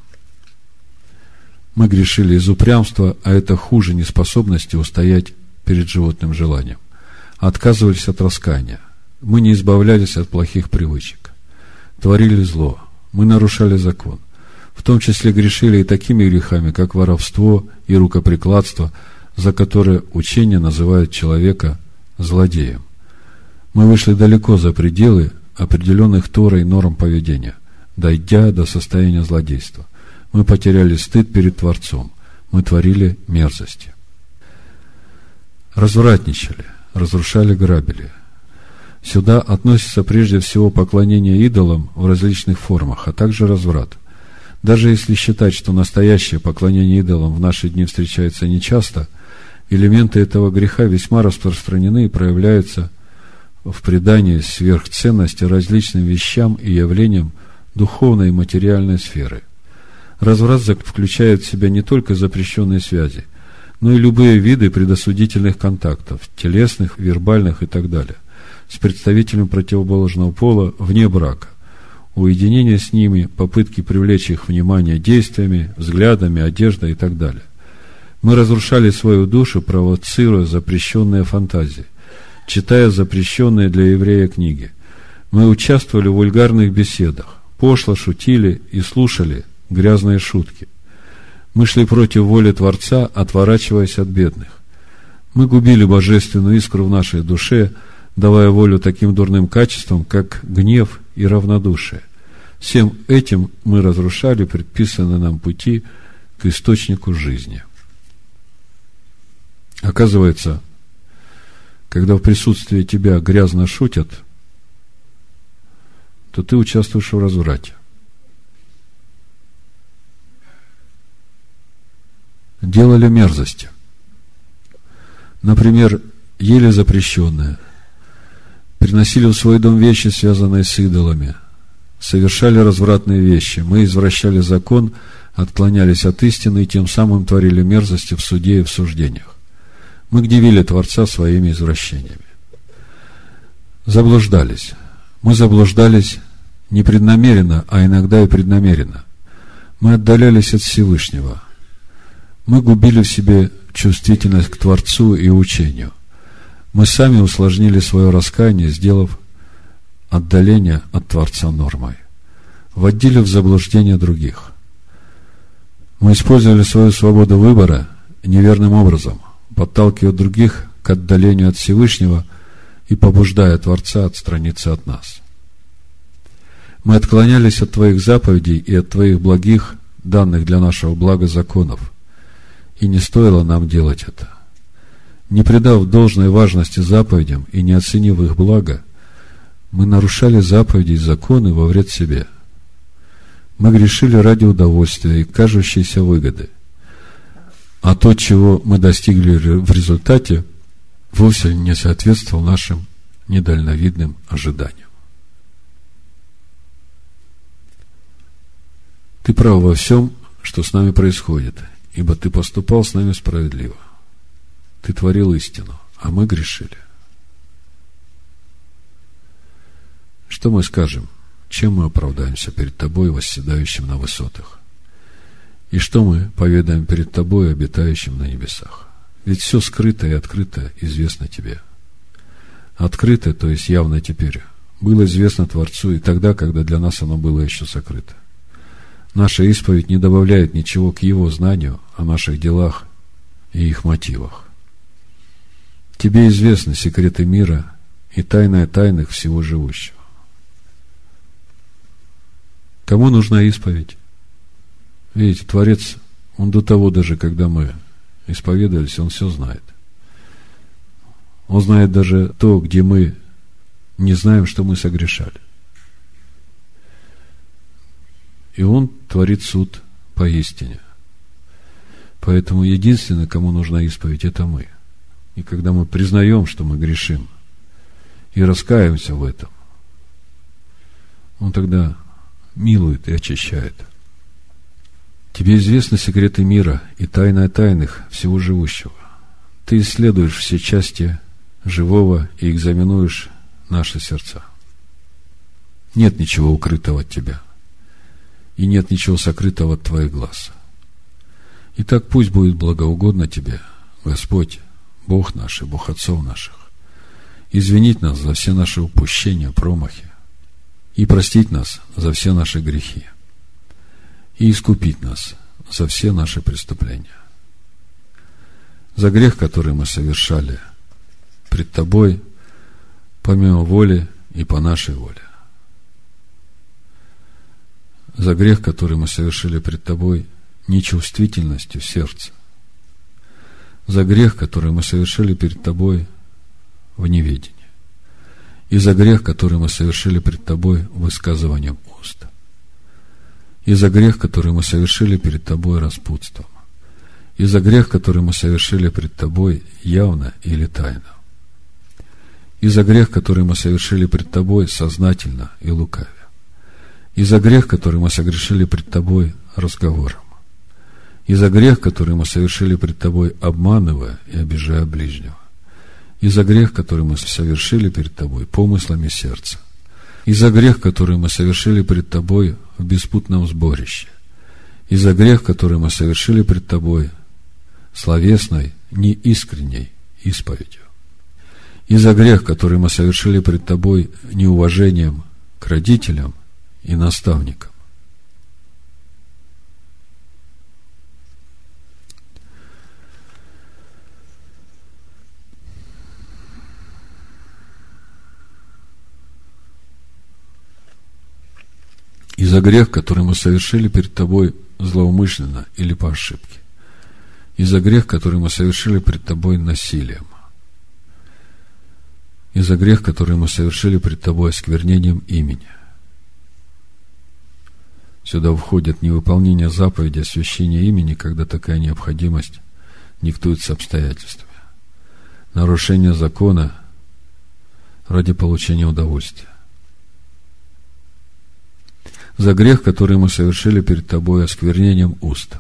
Мы грешили из упрямства, а это хуже неспособности устоять перед животным желанием. Отказывались от раскаяния. Мы не избавлялись от плохих привычек. Творили зло. Мы нарушали закон. В том числе грешили и такими грехами, как воровство и рукоприкладство – за которое учение называет человека злодеем. Мы вышли далеко за пределы определенных Торой норм поведения, дойдя до состояния злодейства. Мы потеряли стыд перед Творцом. Мы творили мерзости. Развратничали, разрушали, грабили. Сюда относится прежде всего поклонение идолам в различных формах, а также разврат. Даже если считать, что настоящее поклонение идолам в наши дни встречается нечасто, элементы этого греха весьма распространены и проявляются в придании сверхценности различным вещам и явлениям духовной и материальной сферы. Разврат включает в себя не только запрещенные связи, но и любые виды предосудительных контактов, телесных, вербальных и так далее, с представителем противоположного пола вне брака, уединение с ними, попытки привлечь их внимание действиями, взглядами, одеждой и так далее. Мы разрушали свою душу, провоцируя запрещенные фантазии. читая запрещенные для еврея книги. Мы участвовали в вульгарных беседах, пошло шутили и слушали грязные шутки. Мы шли против воли Творца, отворачиваясь от бедных. Мы губили божественную искру в нашей душе, давая волю таким дурным качествам, как гнев и равнодушие. Всем этим мы разрушали предписанные нам пути к источнику жизни. Оказывается, когда в присутствии тебя грязно шутят, то ты участвуешь в разврате. Делали мерзости. Например, ели запрещенное, приносили в свой дом вещи, связанные с идолами, совершали развратные вещи. Мы извращали закон, отклонялись от истины и тем самым творили мерзости в суде и в суждениях. Мы гневили Творца своими извращениями. Заблуждались. Мы заблуждались непреднамеренно, а иногда и преднамеренно. Мы отдалялись от Всевышнего. Мы губили в себе чувствительность к Творцу и учению. Мы сами усложнили свое раскаяние, сделав отдаление от Творца нормой. Вводили в заблуждение других. Мы использовали свою свободу выбора неверным образом подталкивая других к отдалению от Всевышнего и побуждая Творца отстраниться от нас. Мы отклонялись от Твоих заповедей и от Твоих благих, данных для нашего блага законов, и не стоило нам делать это. Не придав должной важности заповедям и не оценив их благо, мы нарушали заповеди и законы во вред себе. Мы грешили ради удовольствия и кажущейся выгоды – а то, чего мы достигли в результате, вовсе не соответствовал нашим недальновидным ожиданиям. Ты прав во всем, что с нами происходит, ибо ты поступал с нами справедливо. Ты творил истину, а мы грешили. Что мы скажем? Чем мы оправдаемся перед тобой, восседающим на высотах? И что мы поведаем перед тобой, обитающим на небесах? Ведь все скрыто и открыто известно тебе. Открыто, то есть явно теперь, было известно Творцу и тогда, когда для нас оно было еще сокрыто. Наша исповедь не добавляет ничего к Его знанию о наших делах и их мотивах. Тебе известны секреты мира и тайная тайных всего живущего. Кому нужна исповедь? Видите, Творец, Он до того даже, когда мы исповедовались, Он все знает. Он знает даже то, где мы не знаем, что мы согрешали. И Он творит суд поистине. Поэтому единственное, кому нужна исповедь, это мы. И когда мы признаем, что мы грешим, и раскаиваемся в этом, Он тогда милует и очищает. Тебе известны секреты мира и тайна тайных всего живущего. Ты исследуешь все части живого и экзаменуешь наши сердца. Нет ничего укрытого от тебя, и нет ничего сокрытого от твоих глаз. Итак, пусть будет благоугодно тебе, Господь, Бог наш и Бог отцов наших, извинить нас за все наши упущения, промахи и простить нас за все наши грехи и искупить нас за все наши преступления. За грех, который мы совершали пред Тобой, помимо воли и по нашей воле. За грех, который мы совершили пред Тобой нечувствительностью сердца. За грех, который мы совершили перед Тобой в неведении. И за грех, который мы совершили пред Тобой высказыванием уст. И за грех, который мы совершили перед Тобой распутством, и за грех, который мы совершили пред Тобой явно или тайно, и за грех, который мы совершили пред Тобой сознательно и лукавя, и за грех, который мы согрешили пред Тобой разговором, и за грех, который мы совершили пред Тобой, обманывая и обижая ближнего, и за грех, который мы совершили перед Тобой помыслами сердца, и за грех, который мы совершили пред Тобой в беспутном сборище, и за грех, который мы совершили пред Тобой словесной, неискренней исповедью, И за грех, который мы совершили пред Тобой неуважением к родителям и наставникам. И за грех, который мы совершили перед Тобой злоумышленно или по ошибке. И за грех, который мы совершили пред Тобой насилием и за грех, который мы совершили пред Тобой осквернением имени. Сюда входит невыполнение заповеди освящения имени, когда такая необходимость диктуется обстоятельствами. Нарушение закона ради получения удовольствия. За грех, который мы совершили перед Тобой осквернением уст.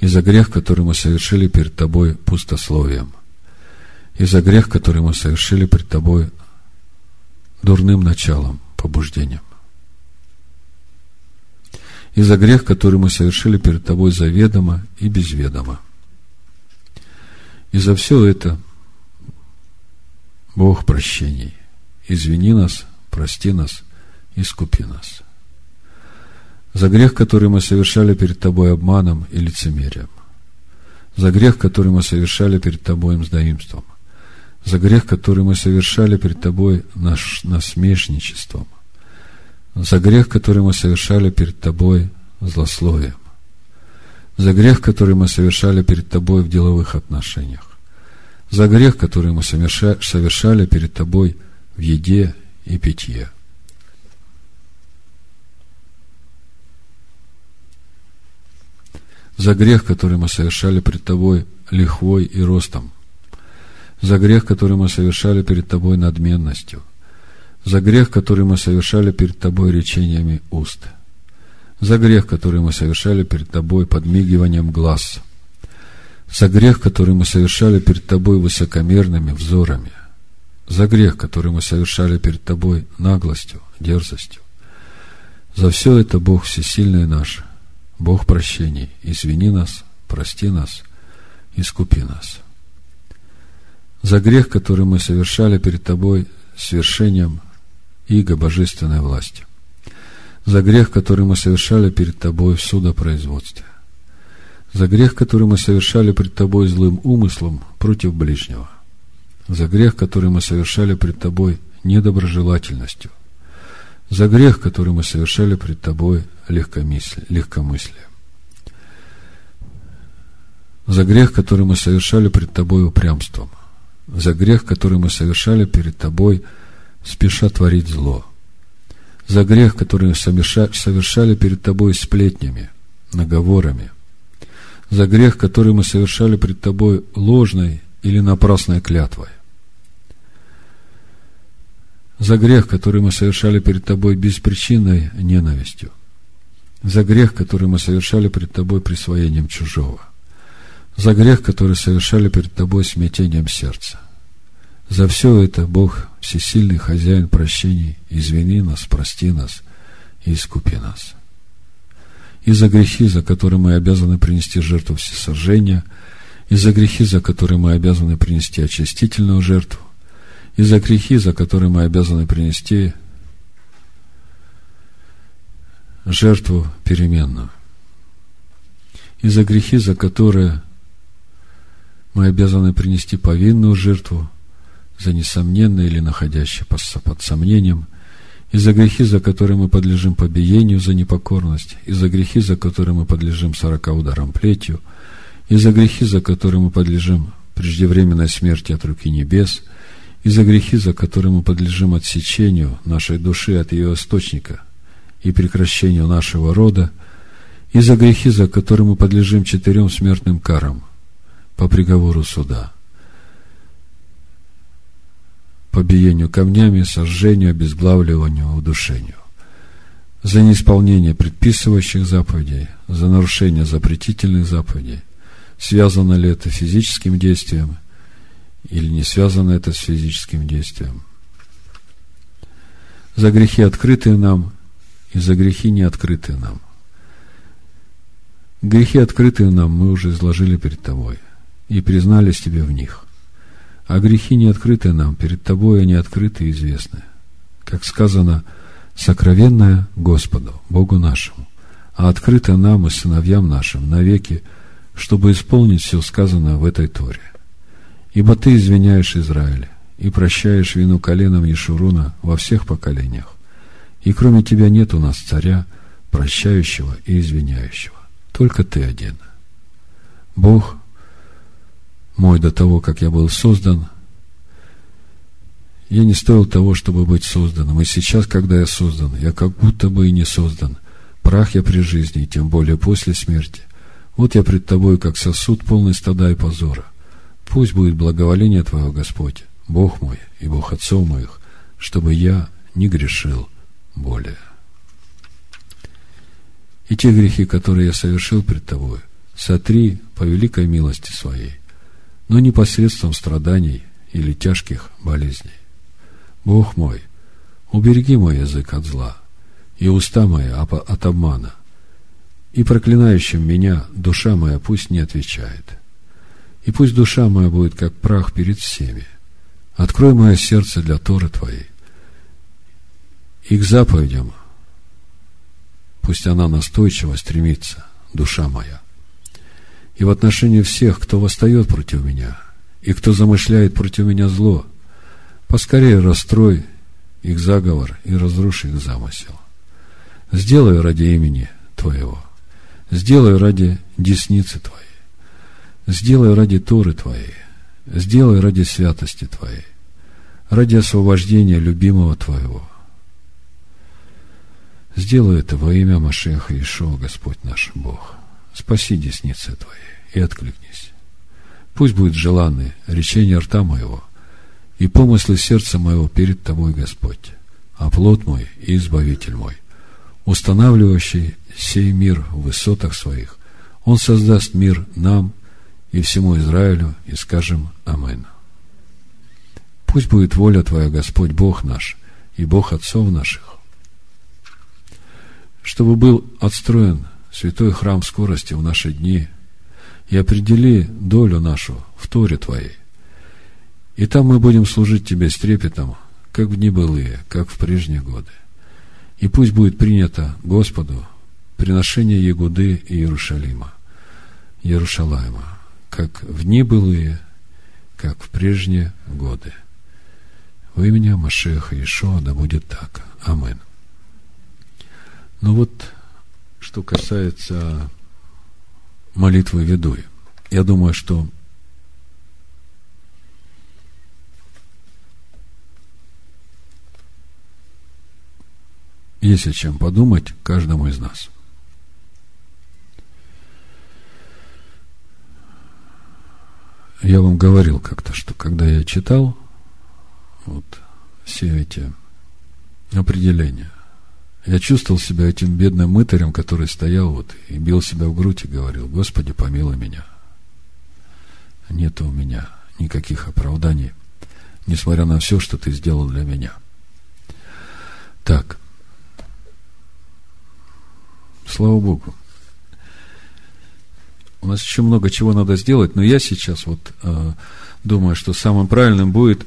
И за грех, который мы совершили перед Тобой пустословием и за грех, который мы совершили пред Тобой дурным началом, побуждением. И за грех, который мы совершили перед Тобой заведомо и безведомо. И за все это Бог прощений. Извини нас, прости нас, искупи нас. За грех, который мы совершали перед Тобой обманом и лицемерием. За грех, который мы совершали перед Тобой мздоимством – за грех, который мы совершали перед Тобой наш, насмешничеством, за грех, который мы совершали перед Тобой злословием, за грех, который мы совершали перед Тобой в деловых отношениях, за грех, который мы совершали перед Тобой в еде и питье. За грех, который мы совершали пред Тобой лихвой и ростом – за грех, который мы совершали перед Тобой надменностью, за грех, который мы совершали перед Тобой речениями уст, за грех, который мы совершали перед Тобой подмигиванием глаз, за грех, который мы совершали перед Тобой высокомерными взорами, за грех, который мы совершали перед Тобой наглостью, дерзостью. За все это Бог всесильный наш, Бог прощений, извини нас, прости нас, искупи нас. За грех, который мы совершали перед Тобой свершением иго божественной власти, за грех, который мы совершали перед Тобой в судопроизводстве, за грех, который мы совершали пред Тобой злым умыслом против ближнего, за грех, который мы совершали пред Тобой недоброжелательностью, за грех, который мы совершали пред Тобой легкомыслие, легкомыслие, за грех, который мы совершали пред Тобой упрямством, за грех, который мы совершали перед Тобой, спеша творить зло, за грех, который мы совершали перед Тобой сплетнями, наговорами, за грех, который мы совершали перед Тобой ложной или напрасной клятвой, за грех, который мы совершали перед Тобой беспричинной ненавистью, за грех, который мы совершали перед Тобой присвоением чужого, за грех, который совершали перед Тобой смятением сердца. За все это Бог, всесильный хозяин прощений, извини нас, прости нас и искупи нас. И за грехи, за которые мы обязаны принести жертву всесожжения, и за грехи, за которые мы обязаны принести очистительную жертву, и за грехи, за которые мы обязаны принести жертву переменную, и за грехи, за которые мы обязаны принести повинную жертву, за несомненное или находящее под сомнением, и за грехи, за которые мы подлежим побиению за непокорность, и за грехи, за которые мы подлежим сорока ударам плетью, и за грехи, за которые мы подлежим преждевременной смерти от руки небес, и за грехи, за которые мы подлежим отсечению нашей души от ее источника и прекращению нашего рода, и за грехи, за которые мы подлежим четырем смертным карам, по приговору суда. Побиению камнями, сожжению, обезглавливанию, удушению. За неисполнение предписывающих заповедей, за нарушение запретительных заповедей. Связано ли это физическим действием или не связано это с физическим действием. За грехи, открытые нам, и за грехи, не открытые нам. Грехи, открытые нам, мы уже изложили перед тобой и признались тебе в них. А грехи не открыты нам, перед тобой они открыты и известны. Как сказано, сокровенное Господу, Богу нашему, а открыто нам и сыновьям нашим навеки, чтобы исполнить все сказанное в этой Торе. Ибо ты извиняешь Израиля и прощаешь вину коленом Ешуруна во всех поколениях. И кроме тебя нет у нас царя, прощающего и извиняющего. Только ты один. Бог мой до того, как я был создан, я не стоил того, чтобы быть созданным. И сейчас, когда я создан, я как будто бы и не создан. Прах я при жизни, и тем более после смерти. Вот я пред тобой, как сосуд, полный стада и позора. Пусть будет благоволение Твое, Господь, Бог мой и Бог отцов моих, чтобы я не грешил более. И те грехи, которые я совершил пред Тобой, сотри по великой милости Своей, но не посредством страданий или тяжких болезней. Бог мой, убереги мой язык от зла и уста мои от обмана, и проклинающим меня душа моя пусть не отвечает. И пусть душа моя будет как прах перед всеми. Открой мое сердце для Торы Твоей. И к заповедям пусть она настойчиво стремится, душа моя и в отношении всех, кто восстает против меня, и кто замышляет против меня зло, поскорее расстрой их заговор и разруши их замысел. Сделай ради имени Твоего, сделай ради десницы Твоей, сделай ради Торы Твоей, сделай ради святости Твоей, ради освобождения любимого Твоего. Сделай это во имя Машеха Ишуа, Господь наш Бог. Спаси десницы Твои и откликнись. Пусть будет желанны речение рта моего и помыслы сердца моего перед Тобой, Господь, а плод мой и избавитель мой, устанавливающий сей мир в высотах своих, Он создаст мир нам и всему Израилю, и скажем Амин. Пусть будет воля Твоя, Господь, Бог наш, и Бог отцов наших, чтобы был отстроен святой храм скорости в наши дни – и определи долю нашу в Торе Твоей. И там мы будем служить Тебе с трепетом, как в дни былые, как в прежние годы. И пусть будет принято Господу приношение Ягуды и Иерушалима, Иерушалайма, как в дни былые, как в прежние годы. Во имя Машеха Ишуа да будет так. Амин. Ну вот, что касается молитвы ведуя. Я думаю, что есть о чем подумать каждому из нас. Я вам говорил как-то, что когда я читал вот все эти определения, я чувствовал себя этим бедным мытарем, который стоял вот и бил себя в грудь и говорил, Господи, помилуй меня. Нет у меня никаких оправданий, несмотря на все, что Ты сделал для меня. Так. Слава Богу. У нас еще много чего надо сделать, но я сейчас вот э, думаю, что самым правильным будет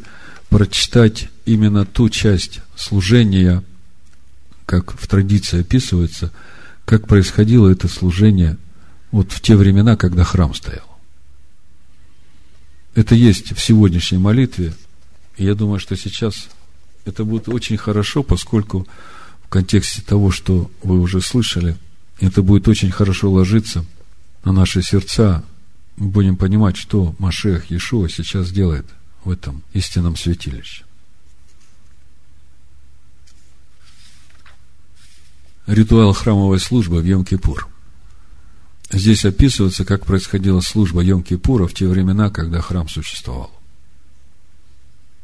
прочитать именно ту часть служения как в традиции описывается, как происходило это служение вот в те времена, когда храм стоял. Это есть в сегодняшней молитве, и я думаю, что сейчас это будет очень хорошо, поскольку в контексте того, что вы уже слышали, это будет очень хорошо ложиться на наши сердца. Мы будем понимать, что Машех Иешуа сейчас делает в этом истинном святилище. ритуал храмовой службы в Йом-Кипур. Здесь описывается, как происходила служба Йом-Кипура в те времена, когда храм существовал.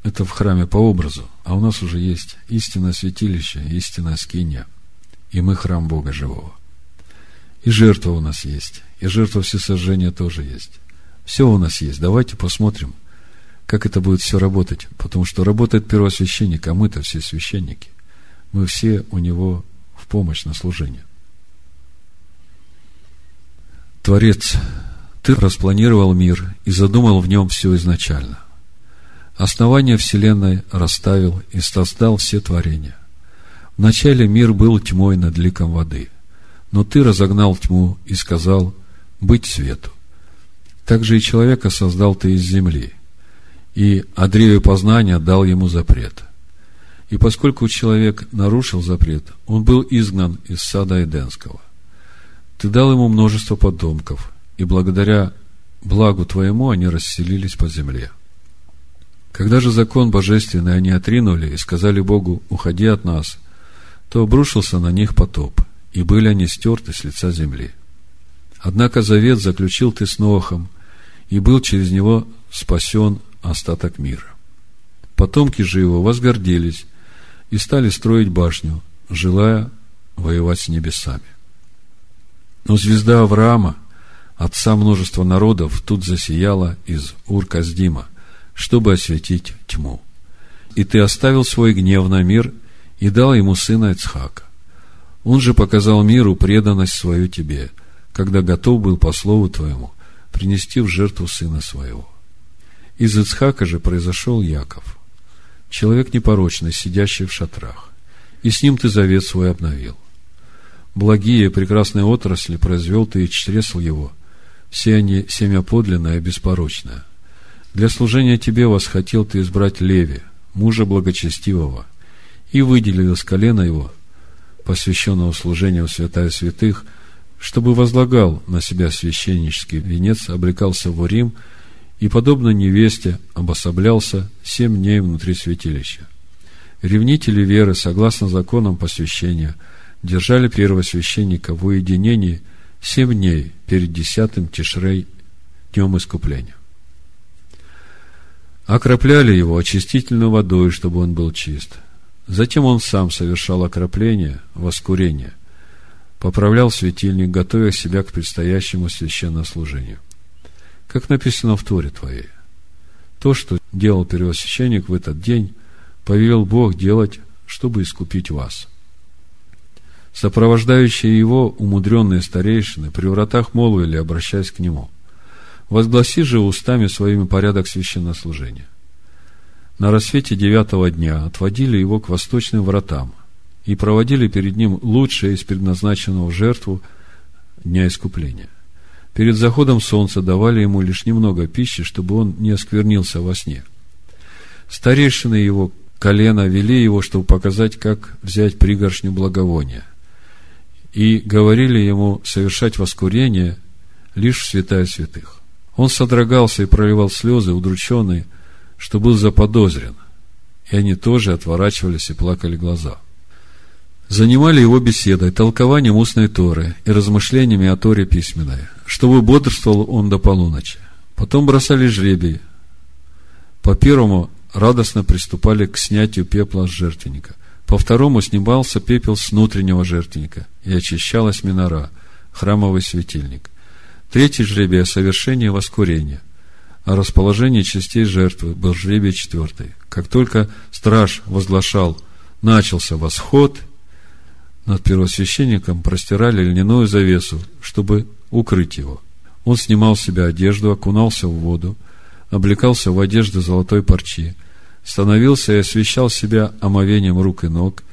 Это в храме по образу, а у нас уже есть истинное святилище, истинная скиния, и мы храм Бога живого. И жертва у нас есть, и жертва всесожжения тоже есть. Все у нас есть. Давайте посмотрим, как это будет все работать. Потому что работает первосвященник, а мы-то все священники. Мы все у него помощь на служение. Творец, ты распланировал мир и задумал в нем все изначально. Основание Вселенной расставил и создал все творения. Вначале мир был тьмой над ликом воды, но ты разогнал тьму и сказал «быть свету». Также и человека создал ты из земли, и о древе познания дал ему запрет. И поскольку человек нарушил запрет, он был изгнан из сада Эденского. Ты дал ему множество потомков, и благодаря благу твоему они расселились по земле. Когда же закон божественный они отринули и сказали Богу, уходи от нас, то обрушился на них потоп, и были они стерты с лица земли. Однако завет заключил ты с Нохом, и был через него спасен остаток мира. Потомки же его возгордились и стали строить башню, желая воевать с небесами. Но звезда Авраама, отца множества народов, тут засияла из Ур-Каздима, чтобы осветить тьму. И ты оставил свой гнев на мир и дал ему сына Ицхака. Он же показал миру преданность свою тебе, когда готов был по слову твоему принести в жертву сына своего. Из Ицхака же произошел Яков, человек непорочный, сидящий в шатрах, и с ним ты завет свой обновил. Благие прекрасные отрасли произвел ты и чресл его, все они семя подлинное и беспорочное. Для служения тебе восхотел ты избрать Леви, мужа благочестивого, и выделил из колена его, посвященного служению святая святых, чтобы возлагал на себя священнический венец, облекался в Урим и, подобно невесте, обособлялся семь дней внутри святилища. Ревнители веры, согласно законам посвящения, держали первосвященника в уединении семь дней перед десятым Тишрей, днем искупления. Окропляли его очистительной водой, чтобы он был чист. Затем он сам совершал окропление, воскурение, поправлял светильник, готовя себя к предстоящему священнослужению как написано в Торе твоей. То, что делал первосвященник в этот день, повелел Бог делать, чтобы искупить вас. Сопровождающие его умудренные старейшины при вратах молвили, обращаясь к нему. Возгласи же устами своими порядок священнослужения. На рассвете девятого дня отводили его к восточным вратам и проводили перед ним лучшее из предназначенного в жертву дня искупления. Перед заходом солнца давали ему лишь немного пищи, чтобы он не осквернился во сне. Старейшины его колена вели его, чтобы показать, как взять пригоршню благовония. И говорили ему совершать воскурение лишь в святая святых. Он содрогался и проливал слезы, удрученный, что был заподозрен. И они тоже отворачивались и плакали глаза – занимали его беседой, толкованием устной Торы и размышлениями о Торе письменной, чтобы бодрствовал он до полуночи. Потом бросали жребий. По первому радостно приступали к снятию пепла с жертвенника. По второму снимался пепел с внутреннего жертвенника и очищалась минора, храмовый светильник. Третий жребий о совершении воскурения. О расположении частей жертвы был жребий четвертый. Как только страж возглашал «начался восход», над первосвященником простирали льняную завесу, чтобы укрыть его. Он снимал с себя одежду, окунался в воду, облекался в одежды золотой парчи, становился и освещал себя омовением рук и ног,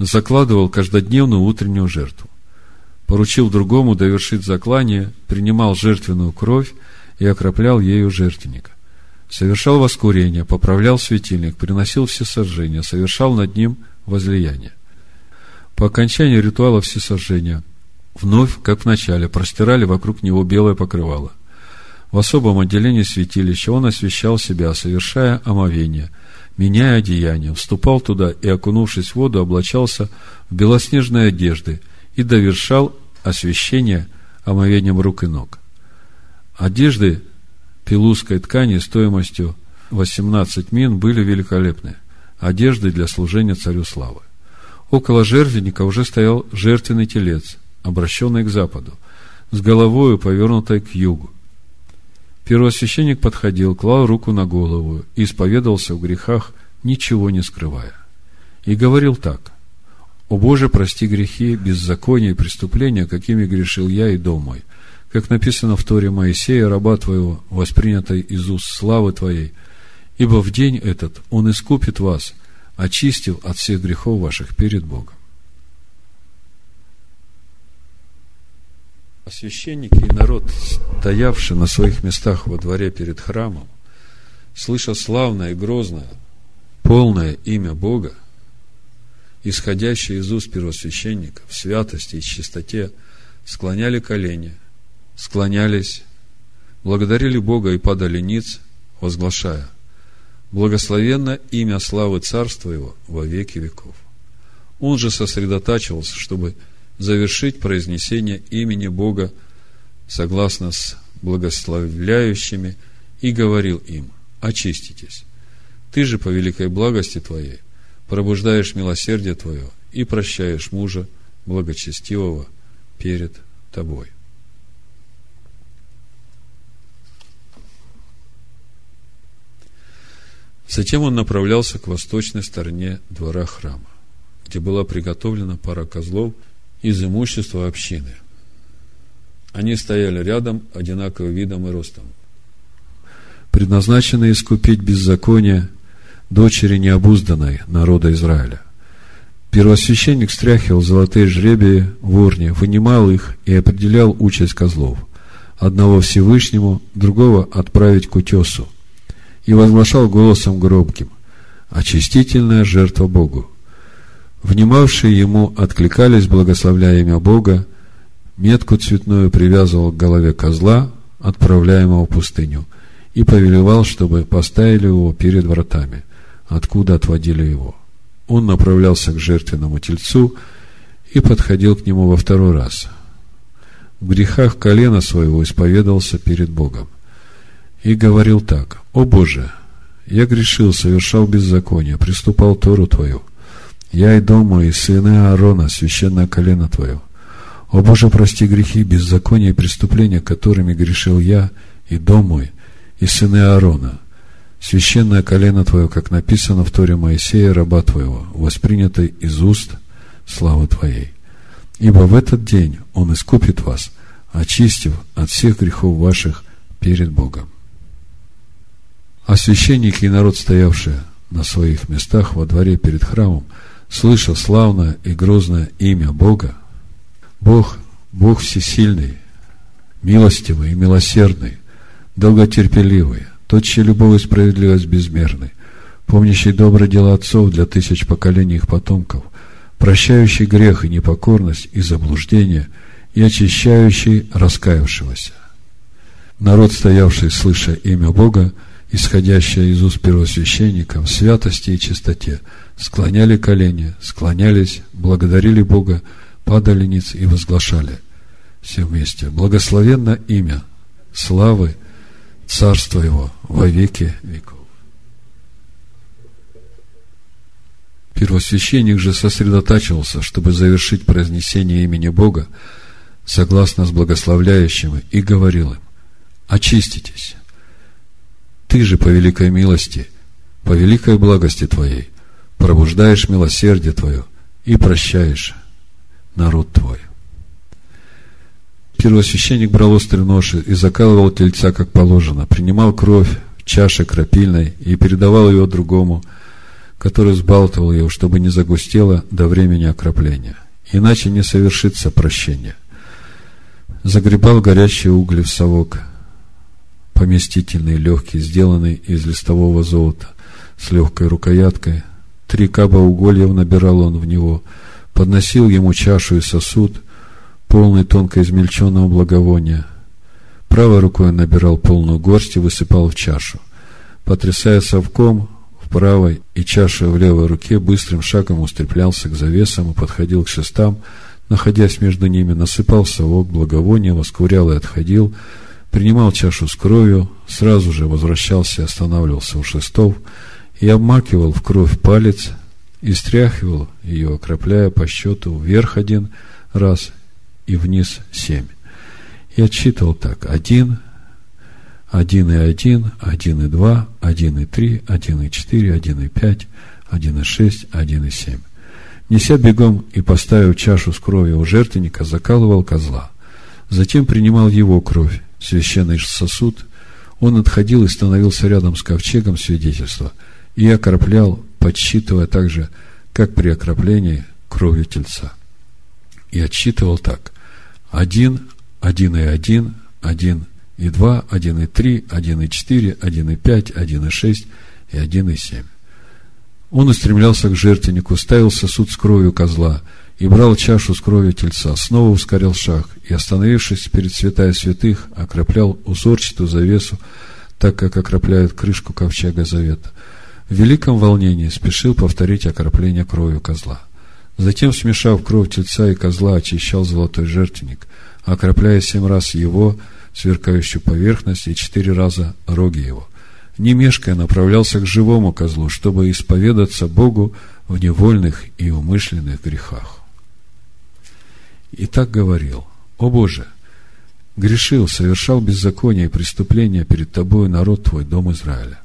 закладывал каждодневную утреннюю жертву. Поручил другому довершить заклание, принимал жертвенную кровь и окроплял ею жертвенника. Совершал воскурение, поправлял светильник, приносил все сожжения, совершал над ним возлияние. По окончании ритуала всесожжения, вновь, как в начале, простирали вокруг него белое покрывало. В особом отделении святилища он освещал себя, совершая омовение, меняя одеяние, вступал туда и, окунувшись в воду, облачался в белоснежные одежды и довершал освящение омовением рук и ног. Одежды пилузской ткани стоимостью 18 мин были великолепны. Одежды для служения царю славы. Около жертвенника уже стоял жертвенный телец, обращенный к западу, с головою повернутой к югу. Первосвященник подходил, клал руку на голову и исповедовался в грехах, ничего не скрывая. И говорил так. «О Боже, прости грехи, беззакония и преступления, какими грешил я и дом мой, как написано в Торе Моисея, раба Твоего, воспринятой из уст славы Твоей, Ибо в день этот Он искупит вас, очистив от всех грехов ваших перед Богом. А священники и народ, стоявший на своих местах во дворе перед храмом, слыша славное и грозное, полное имя Бога, исходящее из уст первосвященников, в святости и чистоте, склоняли колени, склонялись, благодарили Бога и падали ниц, возглашая, благословенно имя славы Царства Его во веки веков. Он же сосредотачивался, чтобы завершить произнесение имени Бога согласно с благословляющими и говорил им, очиститесь. Ты же по великой благости Твоей пробуждаешь милосердие Твое и прощаешь мужа благочестивого перед Тобой. Затем он направлялся к восточной стороне двора храма, где была приготовлена пара козлов – из имущества общины. Они стояли рядом, одинаковым видом и ростом. Предназначены искупить беззаконие дочери необузданной народа Израиля. Первосвященник стряхивал золотые жребии в урне, вынимал их и определял участь козлов. Одного Всевышнему, другого отправить к утесу. И возглашал голосом громким, очистительная жертва Богу. Внимавшие ему откликались, благословляя имя Бога, метку цветную привязывал к голове козла, отправляемого в пустыню, и повелевал, чтобы поставили его перед вратами, откуда отводили его. Он направлялся к жертвенному тельцу и подходил к нему во второй раз. В грехах колена своего исповедовался перед Богом и говорил так, «О Боже, я грешил, совершал беззаконие, приступал Тору Твою, я и дом мой, и сыны Аарона, священное колено Твое. О Боже, прости грехи, беззакония и преступления, которыми грешил я, и дом мой, и сыны Аарона, священное колено Твое, как написано в Торе Моисея, раба Твоего, воспринятой из уст славы Твоей. Ибо в этот день Он искупит вас, очистив от всех грехов ваших перед Богом. А священники и народ, стоявшие на своих местах во дворе перед храмом, слыша славное и грозное имя Бога, Бог, Бог всесильный, милостивый и милосердный, долготерпеливый, тот, чья любовь и справедливость безмерны, помнящий добрые дела отцов для тысяч поколений их потомков, прощающий грех и непокорность и заблуждение и очищающий раскаявшегося. Народ, стоявший, слыша имя Бога, исходящее из уст первосвященника в святости и чистоте – склоняли колени, склонялись, благодарили Бога, падали ниц и возглашали все вместе. Благословенно имя славы Царства Его во веки веков. Первосвященник же сосредотачивался, чтобы завершить произнесение имени Бога, согласно с благословляющим, и говорил им, очиститесь. Ты же по великой милости, по великой благости Твоей, пробуждаешь милосердие Твое и прощаешь народ Твой. Первосвященник брал острый нож и закалывал тельца, как положено, принимал кровь в чаше крапильной и передавал ее другому, который сбалтывал ее, чтобы не загустело до времени окропления. Иначе не совершится прощение. Загребал горячие угли в совок, поместительный, легкий, сделанный из листового золота, с легкой рукояткой, Три каба угольев набирал он в него, подносил ему чашу и сосуд, полный тонко измельченного благовония. Правой рукой он набирал полную горсть и высыпал в чашу. Потрясая совком в правой и чашей в левой руке, быстрым шагом устремлялся к завесам и подходил к шестам, находясь между ними, насыпал совок благовония, воскурял и отходил, принимал чашу с кровью, сразу же возвращался и останавливался у шестов, и обмакивал в кровь палец и стряхивал ее, окропляя по счету вверх один раз и вниз семь. И отсчитывал так. Один, один и один, один и два, один и три, один и четыре, один и пять, один и шесть, один и семь. Неся бегом и поставив чашу с кровью у жертвенника, закалывал козла. Затем принимал его кровь, священный сосуд, Он отходил и становился рядом с ковчегом свидетельства и окроплял, подсчитывая также, как при окроплении кровью тельца. И отсчитывал так. Один, один и один, один и два, один и три, один и четыре, один и пять, один и шесть и один и семь. Он устремлялся к жертвеннику, ставил сосуд с кровью козла и брал чашу с кровью тельца, снова ускорял шаг и, остановившись перед святая святых, окроплял узорчатую завесу, так как окропляют крышку ковчега завета. В великом волнении спешил повторить окропление кровью козла. Затем, смешав кровь тельца и козла, очищал золотой жертвенник, окропляя семь раз его, сверкающую поверхность, и четыре раза роги его не мешкая направлялся к живому козлу, чтобы исповедаться Богу в невольных и умышленных грехах. И так говорил, «О Боже, грешил, совершал беззаконие и преступления перед Тобой, народ Твой, дом Израиля.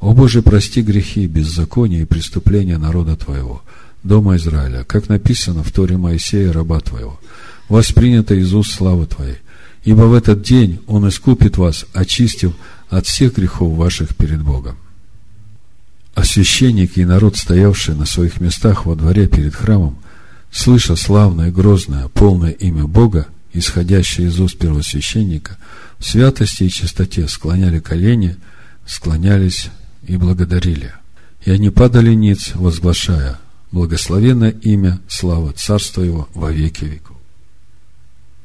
О Боже, прости грехи, беззакония и преступления народа Твоего, дома Израиля, как написано в Торе Моисея, раба Твоего, воспринято из уст славы Твоей. Ибо в этот день Он искупит вас, очистив от всех грехов ваших перед Богом. А священники и народ, стоявшие на своих местах во дворе перед храмом, слыша славное, грозное, полное имя Бога, исходящее из уст первосвященника, в святости и чистоте склоняли колени, склонялись и благодарили. И они падали ниц, возглашая, благословенное имя, слава Царства Его во веки веков.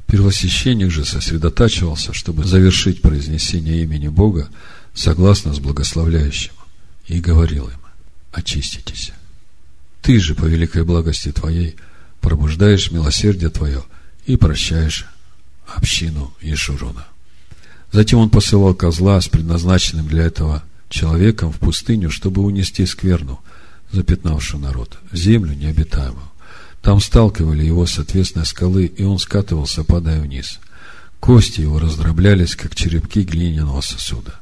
Первосвященник же сосредотачивался, чтобы завершить произнесение имени Бога согласно с благословляющим, и говорил им, очиститесь. Ты же по великой благости Твоей пробуждаешь милосердие Твое и прощаешь общину Ешурона. Затем он посылал козла с предназначенным для этого человеком в пустыню, чтобы унести скверну, запятнавшую народ, в землю необитаемую. Там сталкивали его с отвесной скалы, и он скатывался, падая вниз. Кости его раздроблялись, как черепки глиняного сосуда.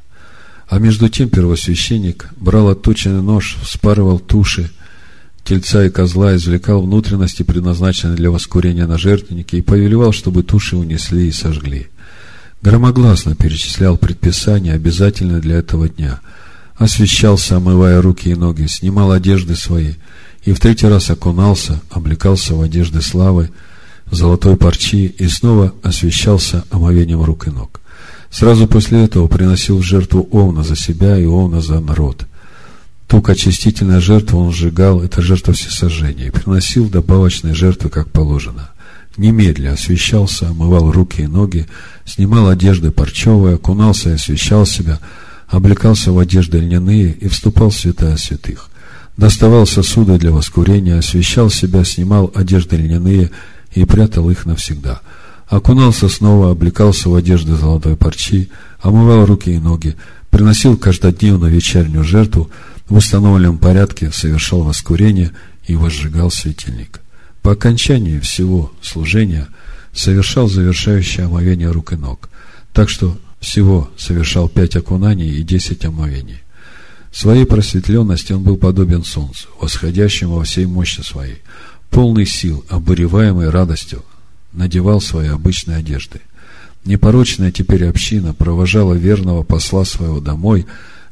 А между тем первосвященник брал отточенный нож, вспарывал туши тельца и козла, извлекал внутренности, предназначенные для воскурения на жертвеннике, и повелевал, чтобы туши унесли и сожгли. Громогласно перечислял предписания, обязательные для этого дня. Освещался, омывая руки и ноги, снимал одежды свои – и в третий раз окунался, облекался в одежды славы, золотой парчи и снова освещался омовением рук и ног. Сразу после этого приносил в жертву Овна за себя и Овна за народ. Тук очистительная жертва он сжигал, это жертва всесожжения, и приносил добавочные жертвы, как положено. Немедля освещался, омывал руки и ноги, снимал одежды парчевые, окунался и освещал себя, облекался в одежды льняные и вступал в святая святых доставал сосуды для воскурения, освещал себя, снимал одежды льняные и прятал их навсегда. Окунался снова, облекался в одежды золотой парчи, омывал руки и ноги, приносил каждодневно вечернюю жертву, в установленном порядке совершал воскурение и возжигал светильник. По окончании всего служения совершал завершающее омовение рук и ног, так что всего совершал пять окунаний и десять омовений. Своей просветленности он был подобен солнцу, восходящему во всей мощи своей, полный сил, обуреваемый радостью, надевал свои обычные одежды. Непорочная теперь община провожала верного посла своего домой,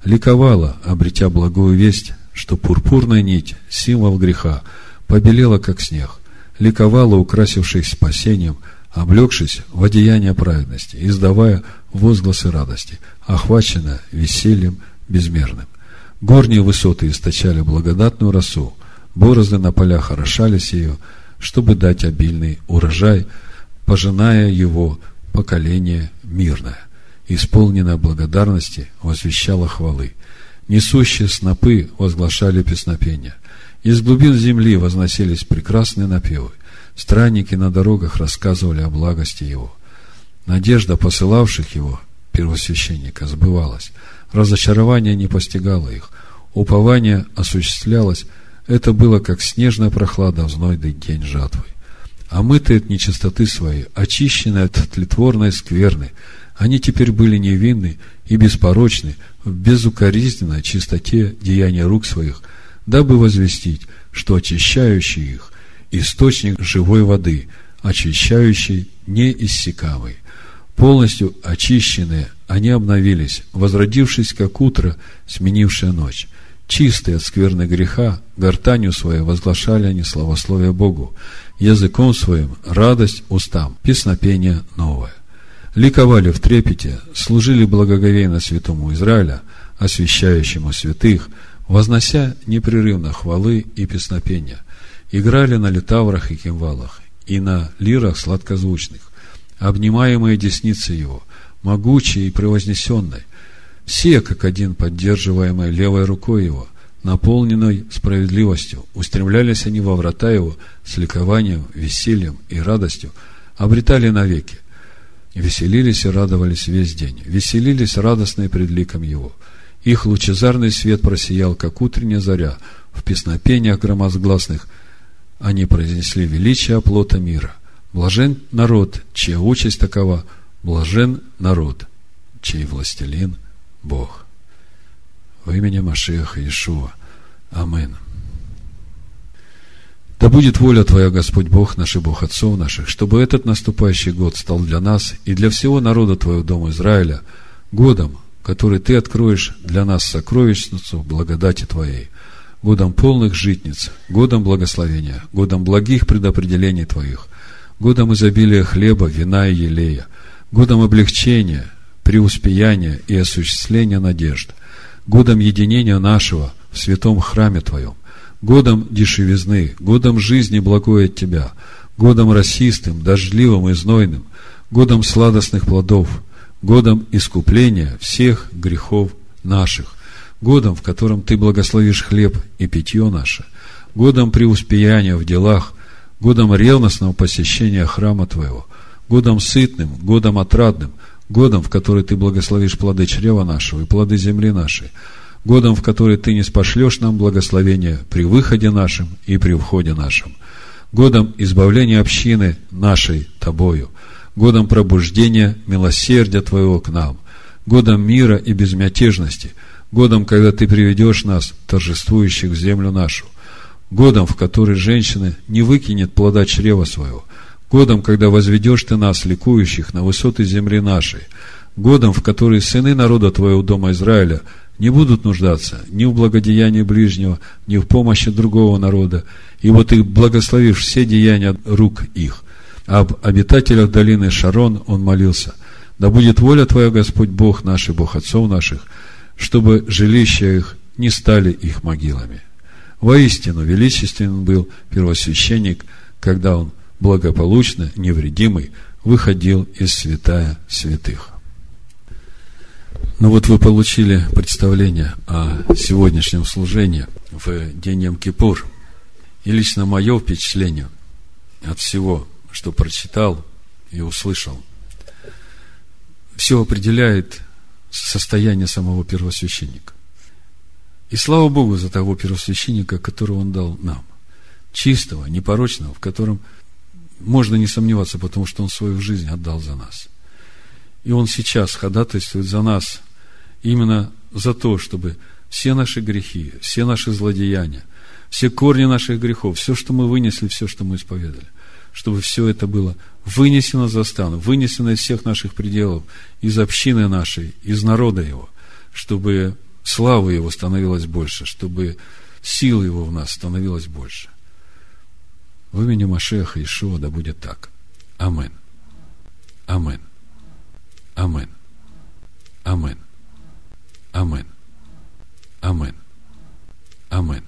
ликовала, обретя благую весть, что пурпурная нить, символ греха, побелела, как снег, ликовала, украсившись спасением, облегшись в одеяние праведности, издавая возгласы радости, охваченная весельем безмерным. Горние высоты источали благодатную росу, борозды на полях орошались ее, чтобы дать обильный урожай, пожиная его поколение мирное, исполненное благодарности, возвещало хвалы. Несущие снопы возглашали песнопения. Из глубин земли возносились прекрасные напевы. Странники на дорогах рассказывали о благости его. Надежда посылавших его, первосвященника, сбывалась – разочарование не постигало их, упование осуществлялось, это было как снежная прохлада в знойный день жатвы. Омытые от нечистоты своей, очищенные от тлетворной скверны, они теперь были невинны и беспорочны в безукоризненной чистоте деяния рук своих, дабы возвестить, что очищающий их – источник живой воды, очищающий неиссякамый. Полностью очищенные, они обновились, возродившись, как утро, сменившая ночь. Чистые от скверны греха, гортанью своей возглашали они славословие Богу, языком своим радость устам, песнопение новое. Ликовали в трепете, служили благоговейно святому Израиля, освящающему святых, вознося непрерывно хвалы и песнопения. Играли на литаврах и кимвалах, и на лирах сладкозвучных, обнимаемые десницы его, могучие и превознесенной, все, как один, поддерживаемые левой рукой его, наполненной справедливостью, устремлялись они во врата его с ликованием, весельем и радостью, обретали навеки. Веселились и радовались весь день, веселились радостно пред ликом его. Их лучезарный свет просиял, как утренняя заря, в песнопениях громозгласных они произнесли величие оплота мира. Блажен народ, чья участь такова, блажен народ, чей властелин – Бог. Во имени Машеха Иешуа. Амин. Да будет воля Твоя, Господь Бог наш и Бог отцов наших, чтобы этот наступающий год стал для нас и для всего народа Твоего Дома Израиля годом, который Ты откроешь для нас сокровищницу благодати Твоей, годом полных житниц, годом благословения, годом благих предопределений Твоих, годом изобилия хлеба, вина и елея, годом облегчения, преуспеяния и осуществления надежд, годом единения нашего в святом храме Твоем, годом дешевизны, годом жизни благой от Тебя, годом расистым, дождливым и знойным, годом сладостных плодов, годом искупления всех грехов наших, годом, в котором Ты благословишь хлеб и питье наше, годом преуспеяния в делах, годом ревностного посещения храма Твоего, годом сытным, годом отрадным, годом, в который ты благословишь плоды чрева нашего и плоды земли нашей, годом, в который ты не спошлешь нам благословения при выходе нашем и при входе нашем, годом избавления общины нашей тобою, годом пробуждения милосердия твоего к нам, годом мира и безмятежности, годом, когда ты приведешь нас, торжествующих в землю нашу, годом, в который женщина не выкинет плода чрева своего, годом, когда возведешь ты нас, ликующих, на высоты земли нашей, годом, в который сыны народа твоего дома Израиля не будут нуждаться ни в благодеянии ближнего, ни в помощи другого народа, и вот ты благословишь все деяния рук их. Об обитателях долины Шарон он молился, да будет воля Твоя, Господь Бог наш и Бог отцов наших, чтобы жилища их не стали их могилами. Воистину, величественен был первосвященник, когда он благополучно, невредимый, выходил из святая святых. Ну вот вы получили представление о сегодняшнем служении в день Йом-Кипур. И лично мое впечатление от всего, что прочитал и услышал, все определяет состояние самого первосвященника. И слава Богу за того первосвященника, которого он дал нам. Чистого, непорочного, в котором – можно не сомневаться, потому что Он свою жизнь отдал за нас. И Он сейчас ходатайствует за нас именно за то, чтобы все наши грехи, все наши злодеяния, все корни наших грехов, все, что мы вынесли, все, что мы исповедали, чтобы все это было вынесено за стан, вынесено из всех наших пределов, из общины нашей, из народа его, чтобы слава его становилась больше, чтобы сила его в нас становилась больше. В имени Машеха Ишуа да будет так. Амен. Амен. Амен. Амен. Амен. Амен. Амен.